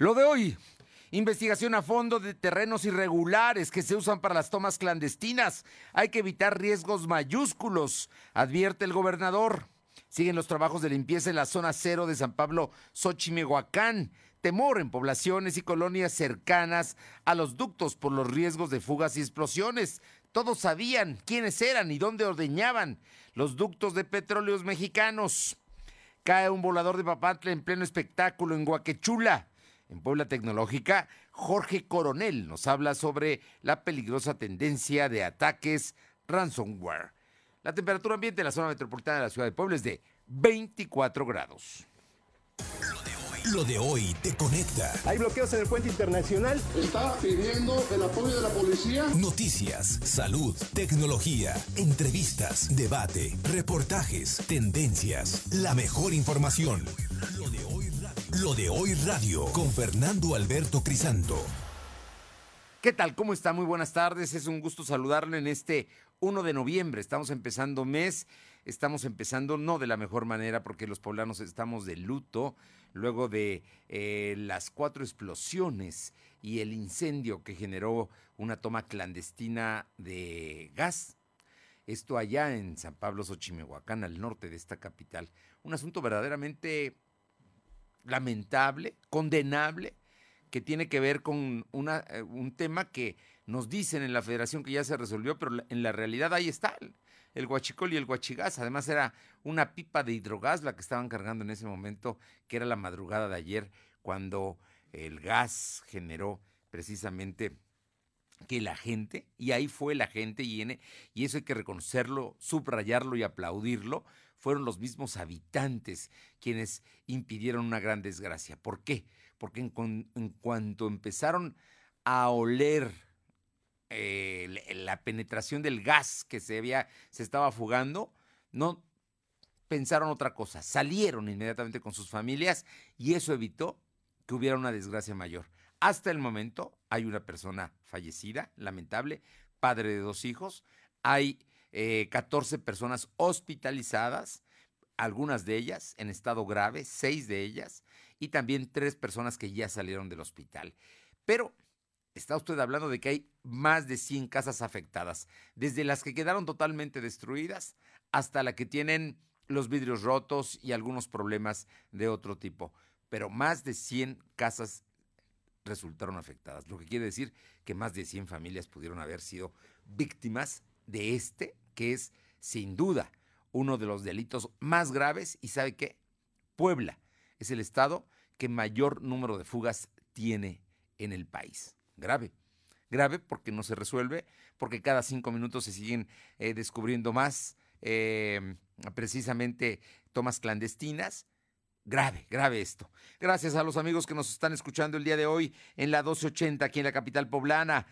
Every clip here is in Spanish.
Lo de hoy, investigación a fondo de terrenos irregulares que se usan para las tomas clandestinas. Hay que evitar riesgos mayúsculos, advierte el gobernador. Siguen los trabajos de limpieza en la zona cero de San Pablo, Xochimehuacán. Temor en poblaciones y colonias cercanas a los ductos por los riesgos de fugas y explosiones. Todos sabían quiénes eran y dónde ordeñaban los ductos de petróleos mexicanos. Cae un volador de Papantla en pleno espectáculo en Guaquechula. En Puebla Tecnológica, Jorge Coronel nos habla sobre la peligrosa tendencia de ataques ransomware. La temperatura ambiente en la zona metropolitana de la ciudad de Puebla es de 24 grados. Lo de hoy te conecta. Hay bloqueos en el puente internacional. Está pidiendo el apoyo de la policía. Noticias, salud, tecnología, entrevistas, debate, reportajes, tendencias, la mejor información. Lo de hoy, Lo de hoy radio con Fernando Alberto Crisanto. ¿Qué tal? ¿Cómo está? Muy buenas tardes. Es un gusto saludarle en este 1 de noviembre. Estamos empezando mes. Estamos empezando no de la mejor manera porque los poblanos estamos de luto luego de eh, las cuatro explosiones y el incendio que generó una toma clandestina de gas. Esto allá en San Pablo, Xochimehuacán, al norte de esta capital. Un asunto verdaderamente lamentable, condenable, que tiene que ver con una, eh, un tema que nos dicen en la federación que ya se resolvió, pero en la realidad ahí está el guachicol y el guachigás. Además era una pipa de hidrogas la que estaban cargando en ese momento, que era la madrugada de ayer, cuando el gas generó precisamente que la gente, y ahí fue la gente, y, eso hay que reconocerlo, subrayarlo y aplaudirlo, fueron los mismos habitantes quienes impidieron una gran desgracia. ¿Por qué? Porque en, en cuanto empezaron a oler eh, la penetración del gas que se, había, se estaba fugando, no pensaron otra cosa, salieron inmediatamente con sus familias y eso evitó que hubiera una desgracia mayor. Hasta el momento hay una persona fallecida, lamentable, padre de dos hijos, hay 14 eh, personas hospitalizadas, algunas de ellas en estado grave, seis de ellas, y también tres personas que ya salieron del hospital. Pero está usted hablando de que hay más de 100 casas afectadas, desde las que quedaron totalmente destruidas hasta la que tienen los vidrios rotos y algunos problemas de otro tipo. Pero más de 100 casas resultaron afectadas, lo que quiere decir que más de 100 familias pudieron haber sido víctimas de este, que es sin duda uno de los delitos más graves. ¿Y sabe qué? Puebla es el estado que mayor número de fugas tiene en el país grave. Grave porque no se resuelve, porque cada cinco minutos se siguen eh, descubriendo más em, precisamente tomas clandestinas. Grave, grave esto. Gracias a los amigos que nos están escuchando el día de hoy en la 1280 aquí en la capital poblana.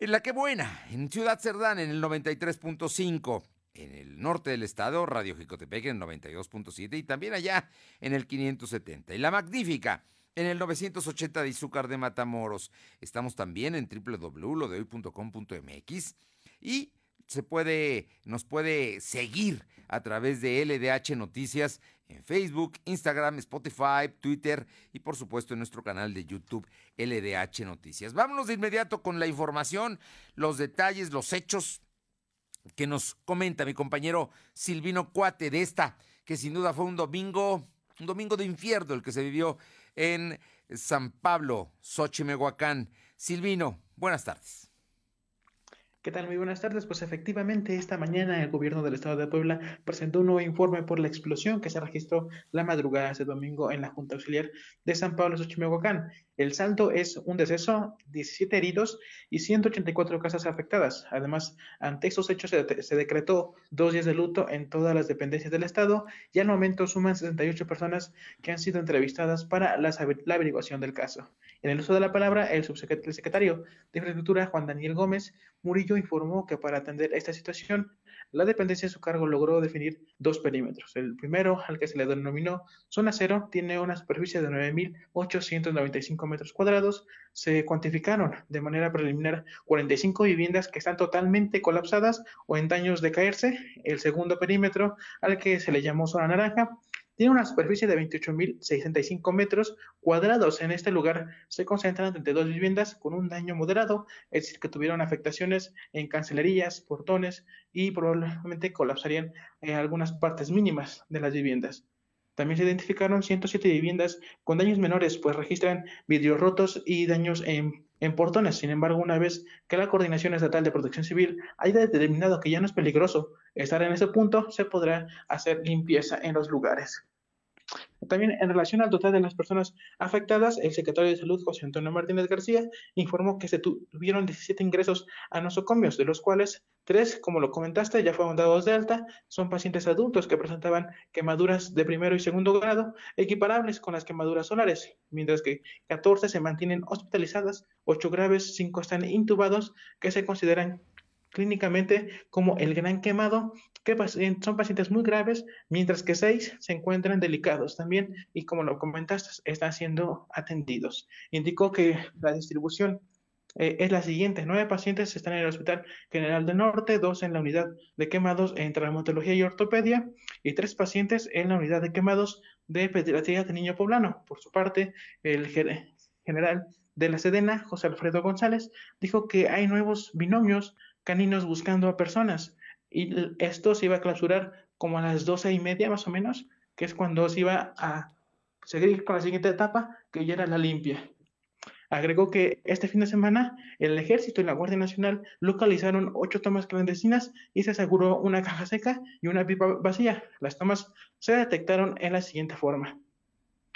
En la que buena, en Ciudad Cerdán en el 93.5 en el norte del estado, Radio Jicotepec en el 92.7 y también allá en el 570. Y la magnífica en el 980 de Izúcar de Matamoros. Estamos también en www.lodehoy.com.mx y se puede, nos puede seguir a través de LDH Noticias en Facebook, Instagram, Spotify, Twitter y por supuesto en nuestro canal de YouTube LDH Noticias. Vámonos de inmediato con la información, los detalles, los hechos que nos comenta mi compañero Silvino Cuate de esta, que sin duda fue un domingo, un domingo de infierno el que se vivió en San Pablo, Xochimehuacán. Silvino, buenas tardes. ¿Qué tal? Muy buenas tardes. Pues efectivamente, esta mañana el gobierno del estado de Puebla presentó un nuevo informe por la explosión que se registró la madrugada de este domingo en la Junta Auxiliar de San Pablo, Xochimehuacán. El saldo es un deceso, 17 heridos y 184 casas afectadas. Además, ante estos hechos se, decretó dos días de luto en todas las dependencias del Estado y al momento suman 68 personas que han sido entrevistadas para la, averiguación del caso. En el uso de la palabra, el subsecretario de Infraestructura, Juan Daniel Gómez Murillo, informó que para atender esta situación la dependencia de su cargo logró definir dos perímetros. El primero, al que se le denominó zona cero, tiene una superficie de 9.895 metros cuadrados. Se cuantificaron de manera preliminar 45 viviendas que están totalmente colapsadas o en daños de caerse. El segundo perímetro, al que se le llamó zona naranja, tiene una superficie de 28.065 metros cuadrados. En este lugar se concentran 32 viviendas con un daño moderado, es decir, que tuvieron afectaciones en cancelerías, portones y probablemente colapsarían en algunas partes mínimas de las viviendas. También se identificaron 107 viviendas con daños menores, pues registran vidrios rotos y daños en, en, portones. Sin embargo, una vez que la Coordinación Estatal de Protección Civil haya determinado que ya no es peligroso estar en ese punto, se podrá hacer limpieza en los lugares. También en relación al total de las personas afectadas, el secretario de Salud, José Antonio Martínez García, informó que se tuvieron 17 ingresos a nosocomios, de los cuales tres, como lo comentaste, ya fueron dados de alta, son pacientes adultos que presentaban quemaduras de primero y segundo grado, equiparables con las quemaduras solares, mientras que 14 se mantienen hospitalizadas, 8 graves, 5 están intubados, que se consideran clínicamente como el gran quemado, que son pacientes muy graves, mientras que seis se encuentran delicados también y como lo comentaste, están siendo atendidos. Indicó que la distribución eh, es la siguiente. Nueve pacientes están en el Hospital General del Norte, dos en la unidad de quemados en traumatología y ortopedia y tres pacientes en la unidad de quemados de pediatría de niño poblano. Por su parte, el general de la Sedena, José Alfredo González, dijo que hay nuevos binomios caninos buscando a personas. Y esto se iba a clausurar como a las doce y media más o menos, que es cuando se iba a seguir con la siguiente etapa, que ya era la limpia. Agregó que este fin de semana el ejército y la Guardia Nacional localizaron ocho tomas clandestinas y se aseguró una caja seca y una pipa vacía. Las tomas se detectaron en la siguiente forma.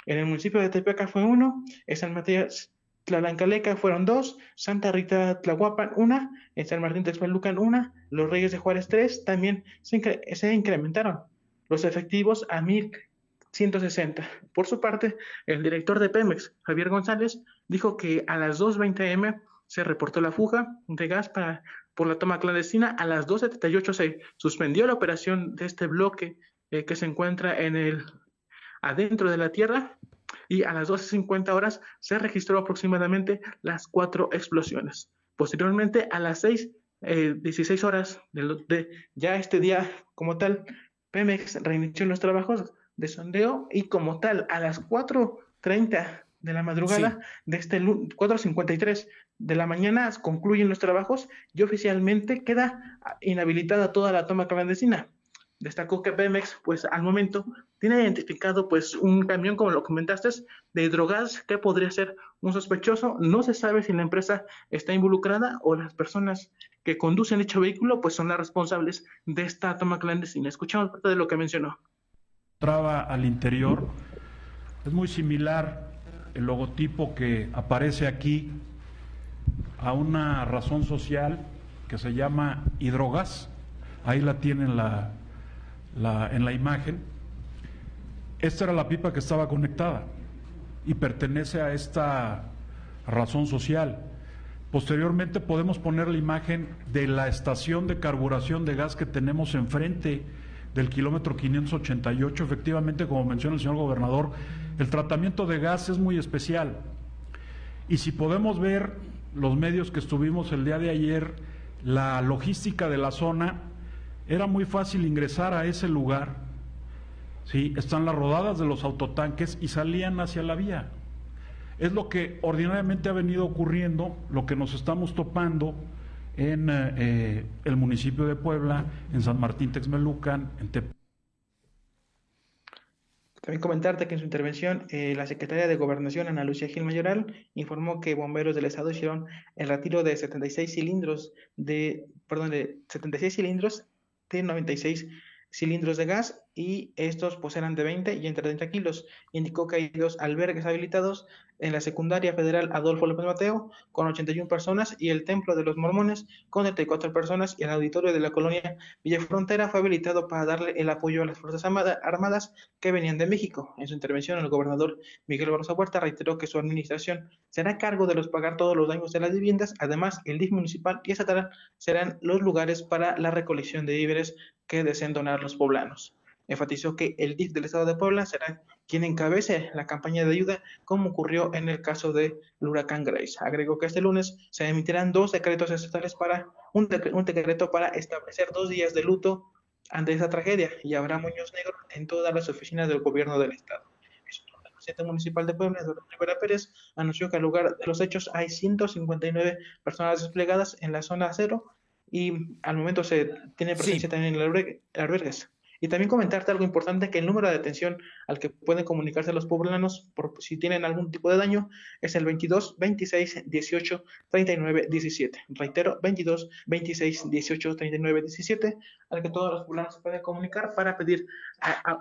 En el municipio de Tepeaca fue uno, en San Matías Tlalancaleca fueron dos, Santa Rita Tlahuapan una, San Martín Texmelucan una, los Reyes de Juárez tres, también se, incrementaron los efectivos a 1.160. Por su parte, el director de Pemex, Javier González, dijo que a las 2.20 m se reportó la fuga de gas por la toma clandestina. A las 2.78 se suspendió la operación de este bloque eh, que se encuentra en el adentro de la tierra y a las 12.50 horas se registró aproximadamente las cuatro explosiones. Posteriormente, a las 6, 16 eh, horas de, ya este día como tal, Pemex reinició los trabajos de sondeo y como tal, a las 4.30 de la madrugada de este 4.53 de la mañana concluyen los trabajos y oficialmente queda inhabilitada toda la toma clandestina. Destacó que Pemex, pues al momento, tiene identificado pues un camión, como lo comentaste, de drogas que podría ser un sospechoso. No se sabe si la empresa está involucrada o las personas que conducen dicho vehículo pues son las responsables de esta toma clandestina. Escuchamos parte de lo que mencionó. Traba al interior. Es muy similar el logotipo que aparece aquí a una razón social que se llama hidrogas. Ahí la tienen la, en la imagen, esta era la pipa que estaba conectada y pertenece a esta razón social. Posteriormente podemos poner la imagen de la estación de carburación de gas que tenemos enfrente del kilómetro 588. Efectivamente, como menciona el señor gobernador, el tratamiento de gas es muy especial. Y si podemos ver los medios que estuvimos el día de ayer, la logística de la zona, era muy fácil ingresar a ese lugar. ¿Sí? Están las rodadas de los autotanques y salían hacia la vía. Es lo que ordinariamente ha venido ocurriendo, lo que nos estamos topando en eh, eh, el municipio de Puebla, en San Martín Texmelucan, en Tep también comentarte que en su intervención eh, la secretaria de Gobernación, Ana Lucía Gil Mayoral, informó que bomberos del estado hicieron el retiro de 76 cilindros de, perdón, de 76 cilindros de 96 cilindros de gas y estos pues eran de 20 y entre 30 kilos. Indicó que hay dos albergues habilitados en la secundaria federal Adolfo López Mateo con 81 personas y el Templo de los Mormones con 34 personas y el auditorio de la colonia Villa Frontera fue habilitado para darle el apoyo a las Fuerzas Armadas que venían de México. En su intervención, el gobernador Miguel Barroso Huerta reiteró que su administración será cargo de los pagar todos los daños de las viviendas. Además, el DIF municipal y estatal serán los lugares para la recolección de víveres que deseen donar los poblanos enfatizó que el DIF del Estado de Puebla será quien encabece la campaña de ayuda, como ocurrió en el caso del huracán Grace. Agregó que este lunes se emitirán dos decretos estatales para un, decreto para establecer dos días de luto ante esta tragedia y habrá moños negros en todas las oficinas del gobierno del estado. El presidente municipal de Puebla, Eduardo Rivera Pérez, anunció que al lugar de los hechos hay 159 personas desplegadas en la zona cero y al momento se tiene presencia también en albergues. Y también comentarte algo importante, que el número de atención al que pueden comunicarse los poblanos por si tienen algún tipo de daño es el 22 26 18 39 17. Reitero, 22 26 18 39 17, al que todos los poblanos pueden comunicar para pedir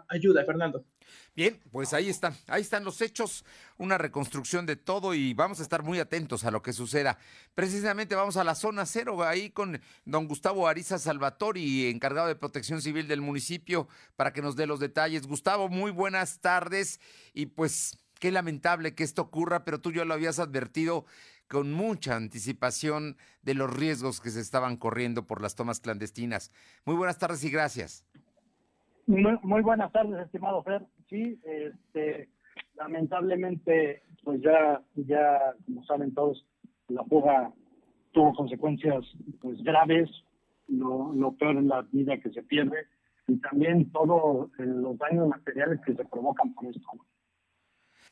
ayuda, Fernando. Bien, pues ahí están, ahí están los hechos, una reconstrucción de todo y vamos a estar muy atentos a lo que suceda. Precisamente vamos a la zona cero, ahí con don Gustavo Ariza Salvatori, encargado de protección civil del municipio, para que nos dé los detalles. Gustavo, muy buenas tardes y pues qué lamentable que esto ocurra, pero tú ya lo habías advertido con mucha anticipación de los riesgos que se estaban corriendo por las tomas clandestinas. Muy buenas tardes y gracias. Muy, buenas tardes, estimado Fer. Sí, este, lamentablemente, pues ya, ya, como saben todos, la fuga tuvo consecuencias pues graves, lo, lo peor es la vida que se pierde y también todos los daños materiales que se provocan por esto.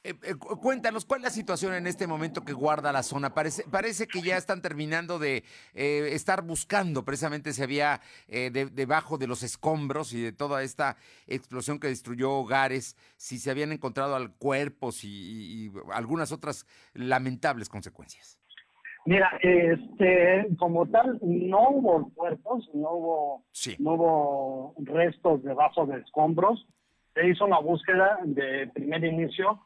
Eh, eh, cuéntanos, ¿cuál es la situación en este momento que guarda la zona? Parece, parece que ya están terminando de eh, estar buscando precisamente si había debajo de los escombros y de toda esta explosión que destruyó hogares, si se habían encontrado cuerpos y, y algunas otras lamentables consecuencias. Mira, este, como tal, no hubo cuerpos, no hubo, no hubo restos debajo de escombros. Se hizo una búsqueda de primer inicio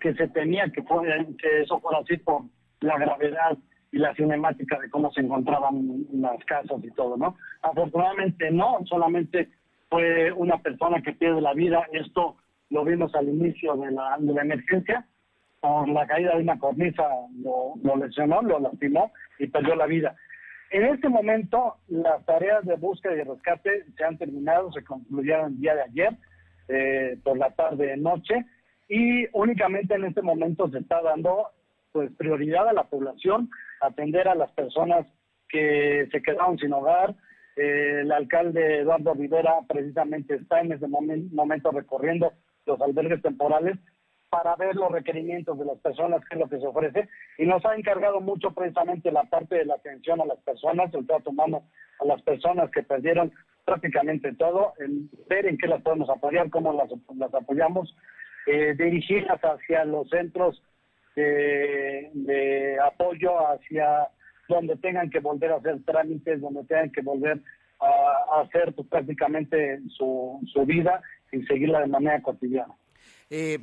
que se temía que, que eso fuera así por la gravedad y la cinemática de cómo se encontraban las casas y todo, ¿no? Afortunadamente no, solamente fue una persona que pierde la vida. Esto lo vimos al inicio de la, emergencia. Por la caída de una cornisa lo, lo lesionó, lo lastimó y perdió la vida. En este momento, las tareas de búsqueda y rescate se han terminado, se concluyeron el día de ayer, eh, por la tarde noche y únicamente en este momento se está dando pues prioridad a la población, atender a las personas que se quedaron sin hogar. Eh, el alcalde Eduardo Rivera precisamente está en ese momento recorriendo los albergues temporales para ver los requerimientos de las personas, qué es lo que se ofrece, y nos ha encargado mucho precisamente la parte de la atención a las personas, el trato humano a las personas que perdieron prácticamente todo, en ver en qué las podemos apoyar, cómo las, las apoyamos, eh, dirigirlas hacia los centros de, apoyo, hacia donde tengan que volver a hacer trámites, donde tengan que volver a, hacer pues, prácticamente su, su vida y seguirla de manera cotidiana. Eh,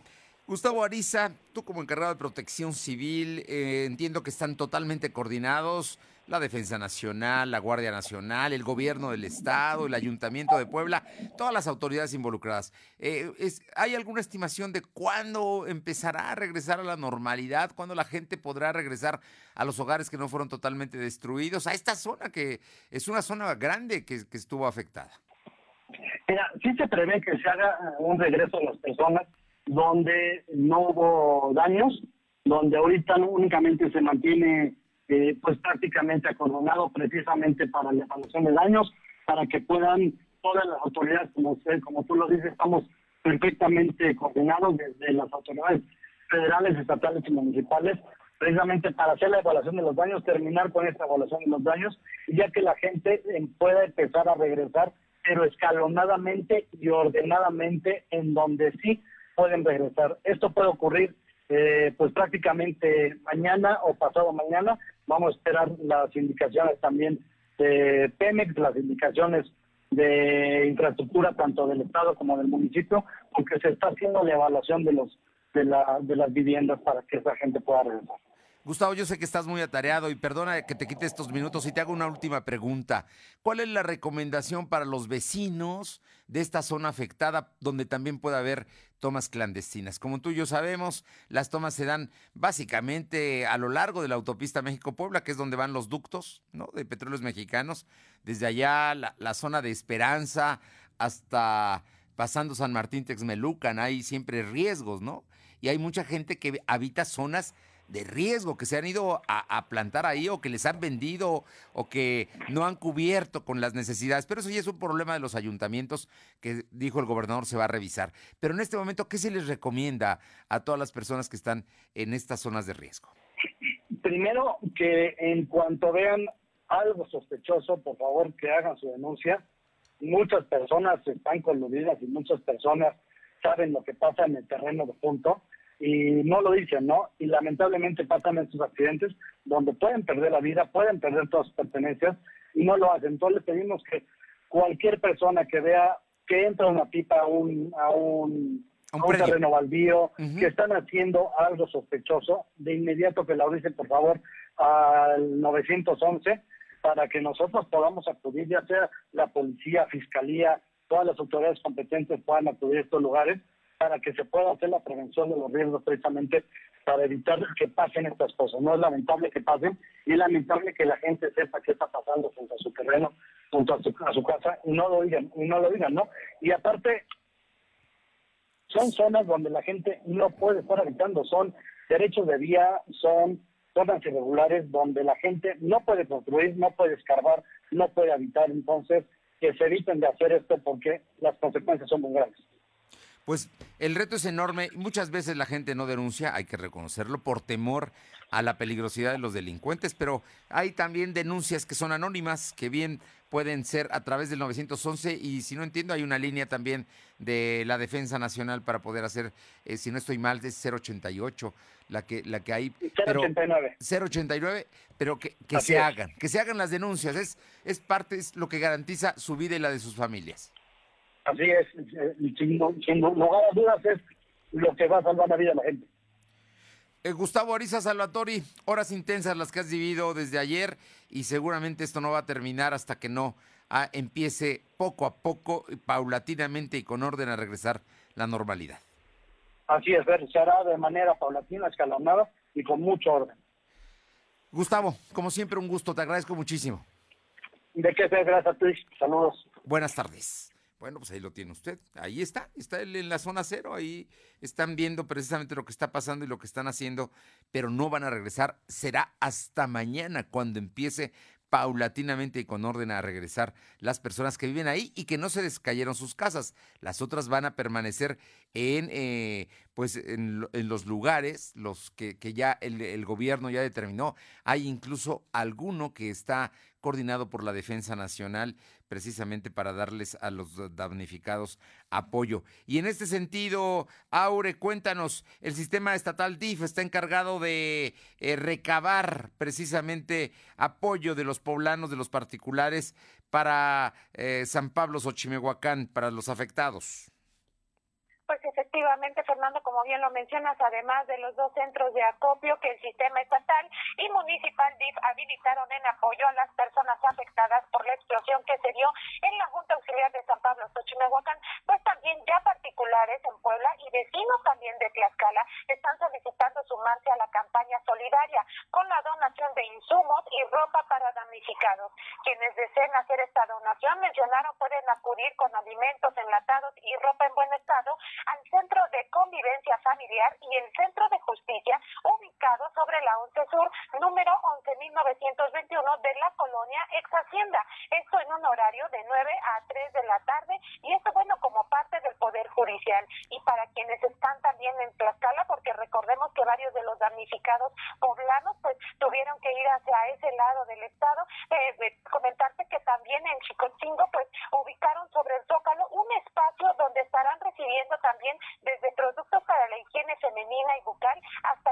Gustavo Ariza, tú como encargado de protección civil, eh, entiendo que están totalmente coordinados la Defensa Nacional, la Guardia Nacional, el Gobierno del Estado, el Ayuntamiento de Puebla, todas las autoridades involucradas. Eh, ¿Hay alguna estimación de cuándo empezará a regresar a la normalidad? ¿Cuándo la gente podrá regresar a los hogares que no fueron totalmente destruidos? A esta zona que es una zona grande que, estuvo afectada. Mira, sí se prevé que se haga un regreso a las personas donde no hubo daños, donde ahorita únicamente se mantiene eh, pues prácticamente acordonado precisamente para la evaluación de daños, para que puedan todas las autoridades, como usted, como tú lo dices, estamos perfectamente coordinados desde las autoridades federales, estatales y municipales, precisamente para hacer la evaluación de los daños, terminar con esta evaluación de los daños, ya que la gente eh, pueda empezar a regresar, pero escalonadamente y ordenadamente en donde sí pueden regresar. Esto puede ocurrir eh, pues prácticamente mañana o pasado mañana. Vamos a esperar las indicaciones también de Pemex, las indicaciones de infraestructura tanto del Estado como del municipio, porque se está haciendo la evaluación de los de, la, de las viviendas para que esa gente pueda regresar. Gustavo, yo sé que estás muy atareado y perdona que te quite estos minutos y te hago una última pregunta. ¿Cuál es la recomendación para los vecinos de esta zona afectada donde también puede haber tomas clandestinas? Como tú y yo sabemos, las tomas se dan básicamente a lo largo de la autopista México-Puebla, que es donde van los ductos de petróleos mexicanos. Desde allá, la, la zona de Esperanza hasta pasando San Martín Texmelucan, hay siempre riesgos, ¿no? Y hay mucha gente que habita zonas de riesgo que se han ido a, plantar ahí o que les han vendido o que no han cubierto con las necesidades. Pero eso ya es un problema de los ayuntamientos que dijo el gobernador se va a revisar. Pero en este momento, ¿qué se les recomienda a todas las personas que están en estas zonas de riesgo? Primero, que en cuanto vean algo sospechoso, por favor que hagan su denuncia. Muchas personas están coludidas y muchas personas saben lo que pasa en el terreno de punto y no lo dicen, ¿no? Y lamentablemente pasan estos accidentes donde pueden perder la vida, pueden perder todas sus pertenencias y no lo hacen. Entonces le pedimos que cualquier persona que vea que entra una pipa a un, a un, terreno baldío, que están haciendo algo sospechoso, de inmediato que la avisen, por favor, al 911 para que nosotros podamos acudir, ya sea la policía, fiscalía, todas las autoridades competentes puedan acudir a estos lugares para que se pueda hacer la prevención de los riesgos precisamente para evitar que pasen estas cosas. No es lamentable que pasen y es lamentable que la gente sepa qué está pasando junto a su terreno, junto a su, casa y no lo digan, y no lo digan, ¿no? Y aparte, son zonas donde la gente no puede estar habitando, son derechos de vía, son zonas irregulares donde la gente no puede construir, no puede escarbar, no puede habitar, entonces que se eviten de hacer esto porque las consecuencias son muy graves. Pues el reto es enorme. Muchas veces la gente no denuncia, hay que reconocerlo, por temor a la peligrosidad de los delincuentes, pero hay también denuncias que son anónimas, que bien pueden ser a través del 911 y si no entiendo hay una línea también de la Defensa Nacional para poder hacer, eh, si no estoy mal, es 088 la que la que hay 089 089 pero que, que se hagan que se hagan las denuncias. Es es parte es lo que garantiza su vida y la de sus familias Así es, sin, lugar a dudas es lo que va a salvar la vida de la gente. Eh, Gustavo Ariza Salvatori, horas intensas las que has vivido desde ayer y seguramente esto no va a terminar hasta que no ah, empiece poco a poco, paulatinamente y con orden a regresar la normalidad. Así es, se hará de manera paulatina, escalonada y con mucho orden. Gustavo, como siempre un gusto, te agradezco muchísimo. De qué ser, gracias a ti, saludos. Buenas tardes. Bueno, pues ahí lo tiene usted. Ahí está, está él en la zona cero. Ahí están viendo precisamente lo que está pasando y lo que están haciendo, pero no van a regresar. Será hasta mañana cuando empiece paulatinamente y con orden a regresar las personas que viven ahí y que no se descayeron sus casas. Las otras van a permanecer en, eh, pues en, los lugares los que, que ya el, el, gobierno ya determinó. Hay incluso alguno que está coordinado por la Defensa Nacional precisamente para darles a los damnificados apoyo. Y en este sentido, Aure, cuéntanos, el sistema estatal DIF está encargado de eh, recabar precisamente apoyo de los poblanos, de los particulares, para eh, San Pablo Xochimehuacán, para los afectados. Efectivamente, Fernando, como bien lo mencionas, además de los dos centros de acopio que el sistema estatal y municipal DIF habilitaron en apoyo a las personas afectadas por la explosión que se dio en la Junta Auxiliar de San Pablo, Xochimehuacán, pues también ya particulares en Puebla y vecinos también de Tlaxcala están solicitando sumarse a la campaña solidaria con la donación de insumos y ropa para damnificados. Quienes deseen hacer esta donación mencionaron pueden acudir con alimentos enlatados y ropa en buen estado al Centro de Convivencia Familiar y el Centro de Justicia, ubicado sobre la 11 Sur, número 11.921 de la colonia Ex Hacienda. Esto en un horario de 9 a 3 de la tarde y esto, bueno, como parte del Poder Judicial. Y para quienes están también en Tlaxcala, porque recordemos que varios de los damnificados poblanos, pues tuvieron que ir hacia ese lado del Estado, eh, comentarte que también en Chicochingo, pues ubicaron sobre el Zócalo un espacio donde estarán recibiendo también desde productos para la higiene femenina y bucal hasta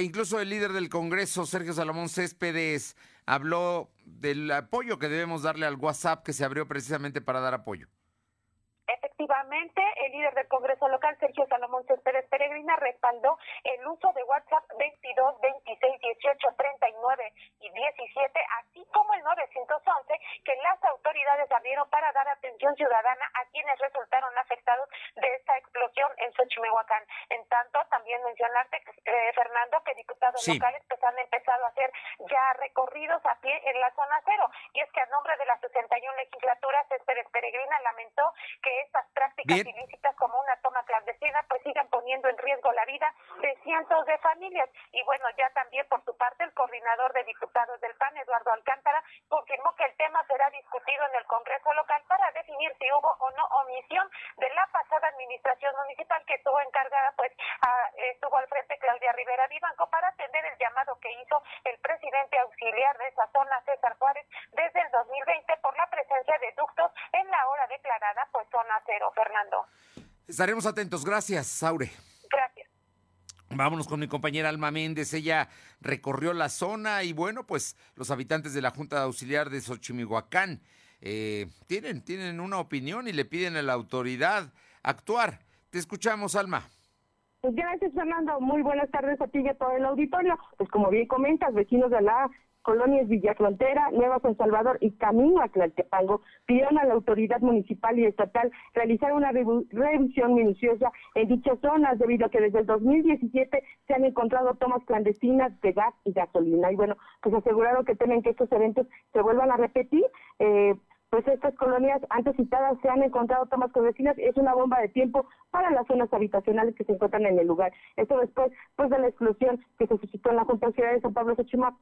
e incluso el líder del Congreso, Sergio Salomón Céspedes, habló del apoyo que debemos darle al WhatsApp que se abrió precisamente para dar apoyo. Efectivamente, el líder del Congreso local, Sergio Salomón Céspedes Peregrina, respaldó el uso de WhatsApp 22, 26, 18, 39 y 17, así como el 911, que las autoridades abrieron para dar atención ciudadana a quienes resultaron afectados de esta explosión en Xochimehuacán. En tanto, también mencionarte, eh, Fernando, locales pues, han empezado a hacer ya recorridos a pie en la zona cero. Y es que a nombre de la 61 legislatura, Céspedes Peregrina lamentó que estas prácticas ilícitas como una toma clandestina pues sigan poniendo en riesgo la vida de cientos de familias. Y bueno, ya también por su parte el coordinador de diputados del PAN, Eduardo Alcántara, confirmó que el tema será discutido en el Congreso local para definir si hubo o no omisión de la pasada administración municipal que estuvo encargada, pues estuvo al frente Claudia Rivera Vivanco para atender el llamado que hizo el presidente auxiliar de esa zona, César Juárez, desde el 2020 por la presencia de ductos en la hora declarada, pues zona Estaremos atentos. Gracias, Saure. Gracias. Vámonos con mi compañera Alma Méndez. Ella recorrió la zona y bueno, pues los habitantes de la Junta Auxiliar de Xochimihuacán eh, tienen, tienen una opinión y le piden a la autoridad actuar. Te escuchamos, Alma. Pues gracias, Fernando. Muy buenas tardes a ti y a todo el auditorio. Pues como bien comentas, vecinos de la colonias Villa Frontera, Nueva San Salvador y Camino a Tlaltepango pidieron a la autoridad municipal y estatal realizar una revisión minuciosa en dichas zonas debido a que desde el 2017 se han encontrado tomas clandestinas de gas y gasolina. Y bueno, pues aseguraron que temen que estos eventos se vuelvan a repetir. Eh, pues estas colonias antes citadas se han encontrado tomas clandestinas, es una bomba de tiempo para las zonas habitacionales que se encuentran en el lugar. Esto después pues de la explosión que se suscitó en la Junta Ciudad de San Pablo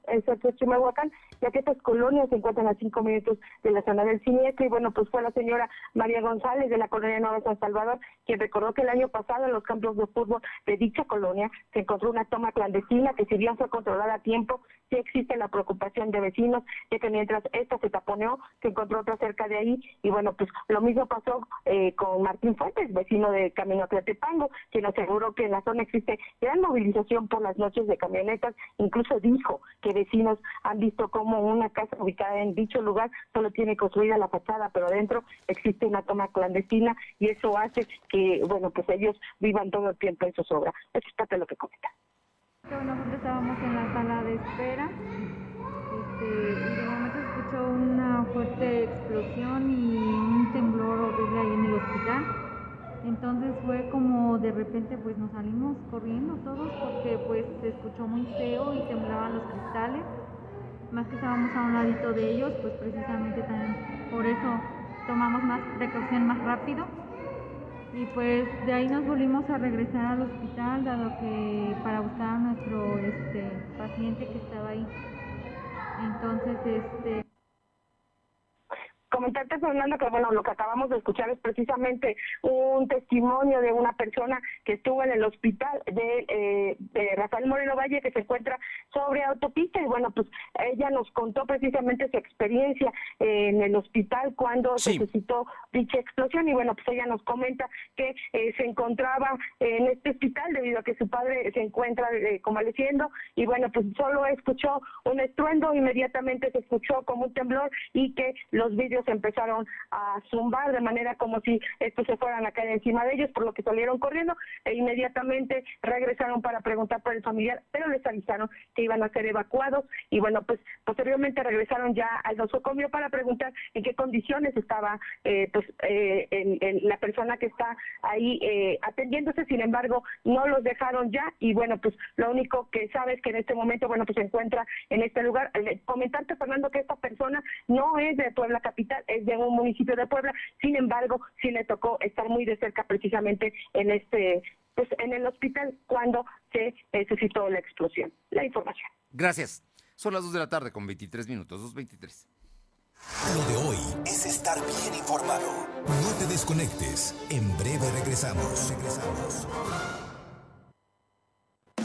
en Chimahuacán, ya que estas colonias se encuentran a cinco minutos de la zona del siniestro y bueno, pues fue la señora María González de la colonia Nueva San Salvador quien recordó que el año pasado en los campos de fútbol de dicha colonia se encontró una toma clandestina que si bien fue controlada a tiempo, sí existe la preocupación de vecinos de que mientras esta se taponeó, se encontró otra cerca de ahí. Y bueno, pues lo mismo pasó eh, con Martín Fuentes, vecino de Camino Tlatepango, quien aseguró que en la zona existe gran movilización por las noches de camionetas. Incluso dijo que vecinos han visto como una casa ubicada en dicho lugar solo tiene construida la fachada, pero adentro existe una toma clandestina y eso hace que, bueno, pues ellos vivan todo el tiempo en su sobra. Eso es de lo que comenta. Nosotros estábamos en la sala de espera este, una fuerte explosión y un temblor horrible ahí en el hospital. Entonces fue como de repente pues nos salimos corriendo todos porque pues se escuchó muy feo y temblaban los cristales. Más que estábamos a un ladito de ellos, pues precisamente también por eso tomamos más precaución más rápido. Y pues de ahí nos volvimos a regresar al hospital, dado que para buscar a nuestro este, paciente que estaba ahí. Entonces, este comentarte, Fernando, que bueno, lo que acabamos de escuchar es precisamente un testimonio de una persona que estuvo en el hospital de, eh, de Rafael Moreno Valle, que se encuentra sobre autopista, y bueno, pues ella nos contó precisamente su experiencia en el hospital cuando se suscitó dicha explosión, y bueno, pues ella nos comenta que eh, se encontraba en este hospital debido a que su padre se encuentra eh, convaleciendo, y bueno, pues solo escuchó un estruendo, inmediatamente se escuchó como un temblor, y que los vídeos empezaron a zumbar de manera como si estos se fueran a caer encima de ellos, por lo que salieron corriendo e inmediatamente regresaron para preguntar por el familiar, pero les avisaron que iban a ser evacuados. Y bueno, pues posteriormente regresaron ya al nosocomio para preguntar en qué condiciones estaba eh, pues eh, la persona que está ahí eh, atendiéndose, sin embargo no los dejaron ya. Y bueno, pues lo único que sabes que en este momento, bueno, pues se encuentra en este lugar. Comentarte, Fernando, que esta persona no es de Puebla Capital, es de un municipio de Puebla, sin embargo, sí le tocó estar muy de cerca precisamente en este pues en el hospital cuando se eh, suscitó la explosión. La información. Gracias. Son las 2 de la tarde con 23 minutos, 2.23. Lo de hoy es estar bien informado. No te desconectes. En breve regresamos. Regresamos.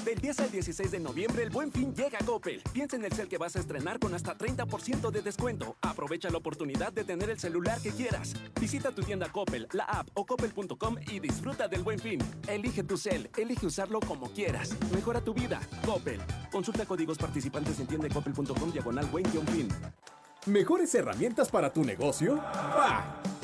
Del 10 al 16 de noviembre, el buen fin llega a Coppel. Piensa en el cel que vas a estrenar con hasta 30% de descuento. Aprovecha la oportunidad de tener el celular que quieras. Visita tu tienda Coppel, la app o coppel.com y disfruta del buen fin. Elige tu cel, elige usarlo como quieras. Mejora tu vida. Coppel. Consulta códigos participantes en tiendacoppel.com diagonal buen fin. ¿Mejores herramientas para tu negocio? ¡Va!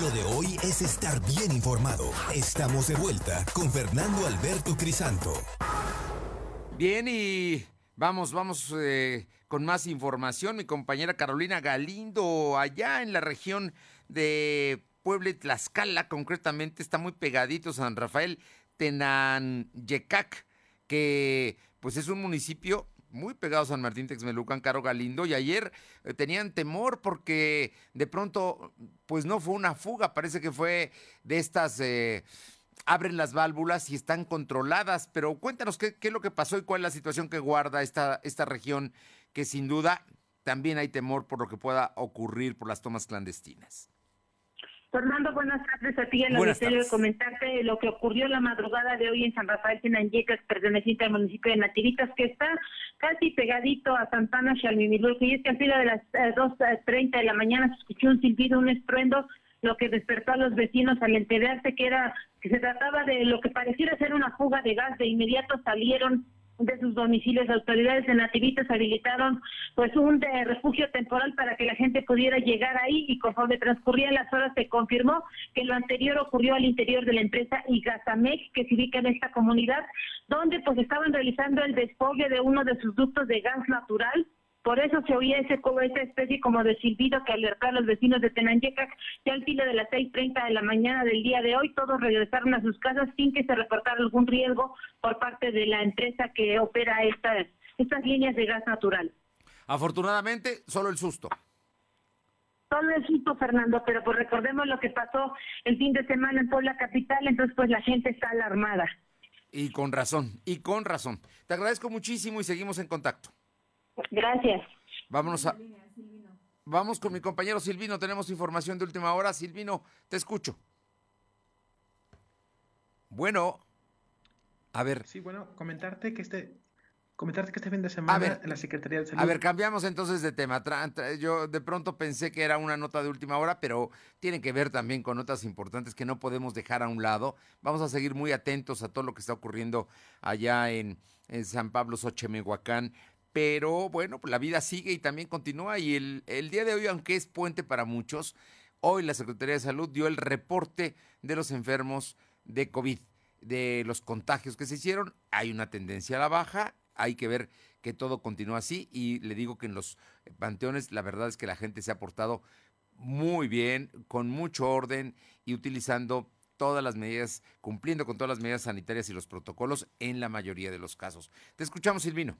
Lo de hoy es estar bien informado. Estamos de vuelta con Fernando Alberto Crisanto. Bien, y vamos, vamos eh, con más información. Mi compañera Carolina Galindo, allá en la región de Puebla Tlaxcala, concretamente, está muy pegadito San Rafael Tenanyecac, que pues es un municipio muy pegado San Martín Texmelucan, Caro Galindo, y ayer eh, tenían temor porque de pronto, pues no fue una fuga, parece que fue de estas, eh, abren las válvulas y están controladas, pero cuéntanos qué, qué, es lo que pasó y cuál es la situación que guarda esta, esta región, que sin duda también hay temor por lo que pueda ocurrir por las tomas clandestinas. Fernando, buenas tardes a ti en el de comentarte lo que ocurrió la madrugada de hoy en San Rafael Tenanyecas, perteneciente al municipio de Nativitas, que está casi pegadito a Santana Xalmimilulco. Y es que al filo de las eh, 2.30 eh, de la mañana se escuchó un silbido, un estruendo, lo que despertó a los vecinos al enterarse que era que se trataba de lo que pareciera ser una fuga de gas. De inmediato salieron de sus domicilios. Autoridades de Nativitas habilitaron pues un de refugio temporal para que la gente pudiera llegar ahí y conforme transcurrían las horas se confirmó que lo anterior ocurrió al interior de la empresa Igasamec que se ubica en esta comunidad donde pues estaban realizando el desfogue de uno de sus ductos de gas natural por eso se oía ese, esa especie como de silbido que alertó a los vecinos de Tenanyecac. Ya al filo de las 6.30 de la mañana del día de hoy, todos regresaron a sus casas sin que se reportara algún riesgo por parte de la empresa que opera estas, estas líneas de gas natural. Afortunadamente, solo el susto. Solo el susto, Fernando, pero pues recordemos lo que pasó el fin de semana en Puebla Capital, entonces pues la gente está alarmada. Y con razón, y con razón. Te agradezco muchísimo y seguimos en contacto. Gracias. Vámonos a... Vamos con mi compañero Silvino, tenemos información de última hora. Silvino, te escucho. Bueno, a ver. Sí, bueno, comentarte que este, comentarte que este fin de semana en la Secretaría de Salud. A ver, cambiamos entonces de tema. Yo de pronto pensé que era una nota de última hora, pero tiene que ver también con notas importantes que no podemos dejar a un lado. Vamos a seguir muy atentos a todo lo que está ocurriendo allá en, en San Pablo, Xochimehuacán pero bueno, pues la vida sigue y también continúa y el, el día de hoy, aunque es puente para muchos, hoy la Secretaría de Salud dio el reporte de los enfermos de COVID, de los contagios que se hicieron. Hay una tendencia a la baja, hay que ver que todo continúa así y le digo que en los panteones la verdad es que la gente se ha portado muy bien, con mucho orden y utilizando todas las medidas, cumpliendo con todas las medidas sanitarias y los protocolos en la mayoría de los casos. Te escuchamos, Silvino.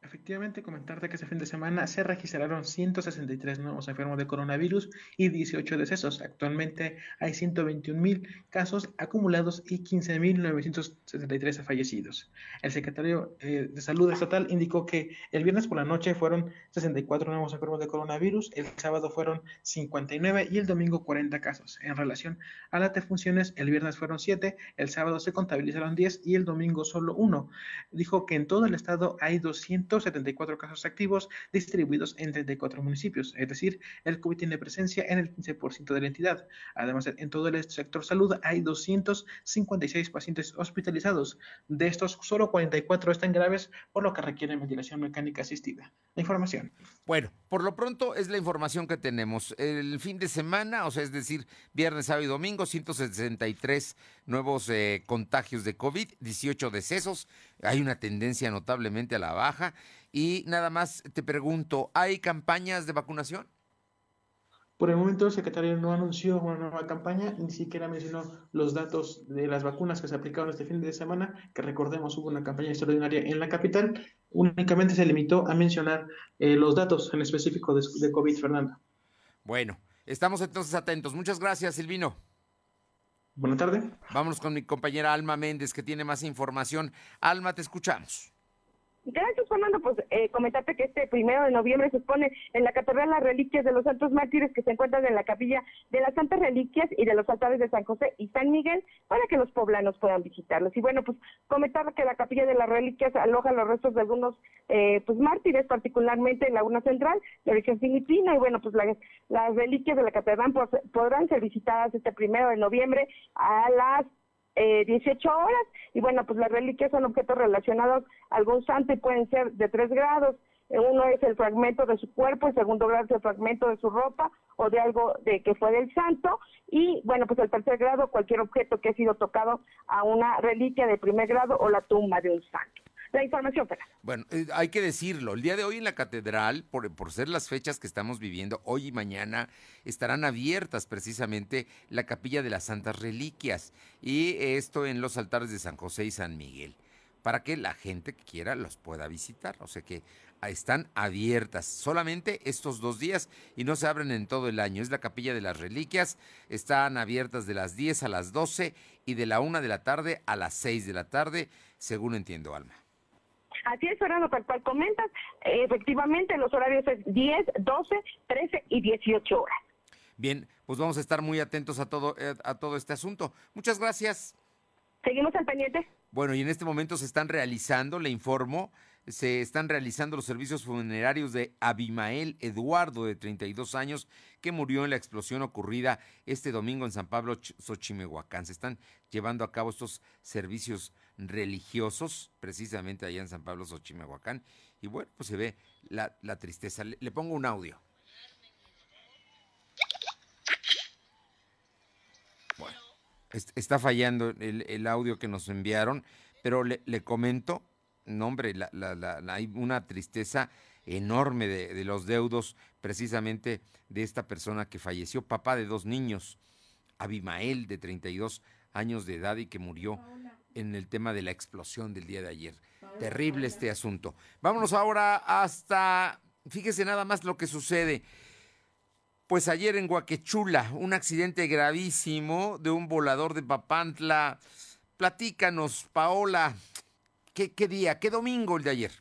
Efectivamente, comentarte que este fin de semana se registraron 163 nuevos enfermos de coronavirus y 18 decesos. Actualmente hay 121 mil casos acumulados y 15.973 fallecidos. El secretario eh, de Salud Estatal indicó que el viernes por la noche fueron 64 nuevos enfermos de coronavirus, el sábado fueron 59 y el domingo 40 casos. En relación a las defunciones, el viernes fueron 7, el sábado se contabilizaron 10 y el domingo solo 1. Dijo que en todo el estado hay 200 174 casos activos distribuidos en 34 municipios, es decir, el COVID tiene presencia en el 15% de la entidad. Además, en todo el sector salud hay 256 pacientes hospitalizados. De estos, solo 44 están graves, por lo que requieren ventilación mecánica asistida. La información. Bueno, por lo pronto es la información que tenemos. El fin de semana, o sea, es decir, viernes, sábado y domingo, 163 nuevos eh, contagios de COVID, 18 decesos. Hay una tendencia notablemente a la baja. Y nada más te pregunto, ¿hay campañas de vacunación? Por el momento, el secretario no anunció una nueva campaña, ni siquiera mencionó los datos de las vacunas que se aplicaron este fin de semana, que recordemos hubo una campaña extraordinaria en la capital. Únicamente se limitó a mencionar eh, los datos en específico de, de COVID, Fernando. Bueno, estamos entonces atentos. Muchas gracias, Silvino. Buenas tardes. Vámonos con mi compañera Alma Méndez, que tiene más información. Alma, te escuchamos. Gracias, Fernando. Pues eh, comentarte que este primero de noviembre se expone en la Catedral las reliquias de los santos mártires que se encuentran en la capilla de las Santas Reliquias y de los altares de San José y San Miguel para que los poblanos puedan visitarlos. Y bueno, pues comentar que la capilla de las reliquias aloja los restos de algunos eh, pues mártires, particularmente en la Laguna Central, de origen filipino. Y bueno, pues las reliquias de la catedral pues, podrán ser visitadas este primero de noviembre a las eh, 18 horas. Y bueno, pues las reliquias son objetos relacionados a algún santo y pueden ser de tres grados. Eh, uno es el fragmento de su cuerpo, el segundo grado es el fragmento de su ropa o de algo de que fue del santo. Y bueno, pues el tercer grado, cualquier objeto que ha sido tocado a una reliquia de primer grado o la tumba de un santo la información, Bueno, eh, hay que decirlo, el día de hoy en la catedral, por, por ser las fechas que estamos viviendo, hoy y mañana, estarán abiertas precisamente la capilla de las Santas Reliquias y esto en los altares de San José y San Miguel, para que la gente que quiera los pueda visitar. O sea que están abiertas solamente estos dos días y no se abren en todo el año. Es la capilla de las reliquias, están abiertas de las 10 a las 12 y de la 1 de la tarde a las 6 de la tarde, según entiendo, Alma. Así es, Fernando, tal cual comentas. Efectivamente, los horarios es 10, 12, 13 y 18 horas. Bien, pues vamos a estar muy atentos a todo, eh, a todo este asunto. Muchas gracias. Seguimos al pendiente. Bueno, y en este momento se están realizando, le informo, se están realizando los servicios funerarios de Abimael Eduardo, de 32 años, que murió en la explosión ocurrida este domingo en San Pablo, Xochimehuacán. Se están llevando a cabo estos servicios religiosos, precisamente allá en San Pablo, Xochimehuacán. Y bueno, pues se ve la, tristeza. Le, pongo un audio. Bueno, está fallando el, audio que nos enviaron, pero le, comento, no hombre, hay una tristeza enorme de, de, los deudos precisamente de esta persona que falleció, papá de dos niños, Abimael de 32 años de edad y que murió en el tema de la explosión del día de ayer. Terrible este asunto. Vámonos ahora hasta, fíjese nada más lo que sucede. Pues ayer en Guaquechula, un accidente gravísimo de un volador de Papantla. Platícanos, Paola, ¿qué, día, qué domingo el de ayer?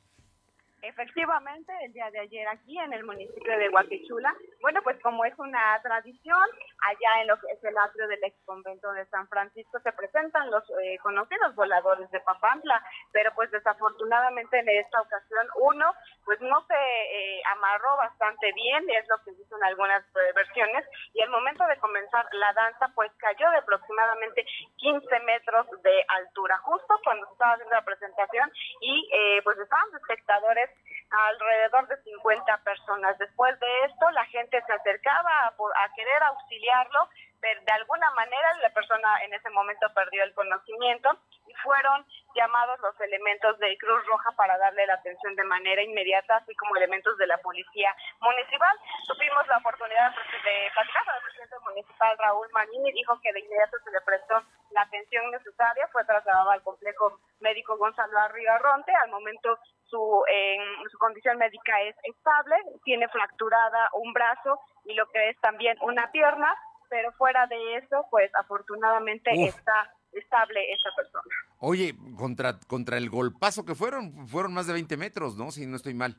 Efectivamente, el día de ayer aquí en el municipio de Huaquichula, bueno, pues como es una tradición, allá en lo que es el atrio del ex convento de San Francisco se presentan los eh, conocidos voladores de Papantla, pero pues desafortunadamente en esta ocasión uno pues no se eh, amarró bastante bien, es lo que dicen algunas eh, versiones, y al momento de comenzar la danza pues cayó de aproximadamente 15 metros de altura, justo cuando estaba haciendo la presentación y pues estaban espectadores alrededor de 50 personas. Después de esto, la gente se acercaba a, querer auxiliarlo, de alguna manera la persona en ese momento perdió el conocimiento y fueron llamados los elementos de Cruz Roja para darle la atención de manera inmediata, así como elementos de la policía municipal. Tuvimos la oportunidad de platicar con el presidente municipal Raúl Manini, dijo que de inmediato se le prestó la atención necesaria, fue trasladado al complejo médico Gonzalo Ronte, al momento su, su condición médica es estable, tiene fracturada un brazo y lo que es también una pierna, pero fuera de eso, pues afortunadamente está estable esa persona. Oye, contra, contra el golpazo que fueron, fueron más de 20 metros, ¿no? Si no estoy mal.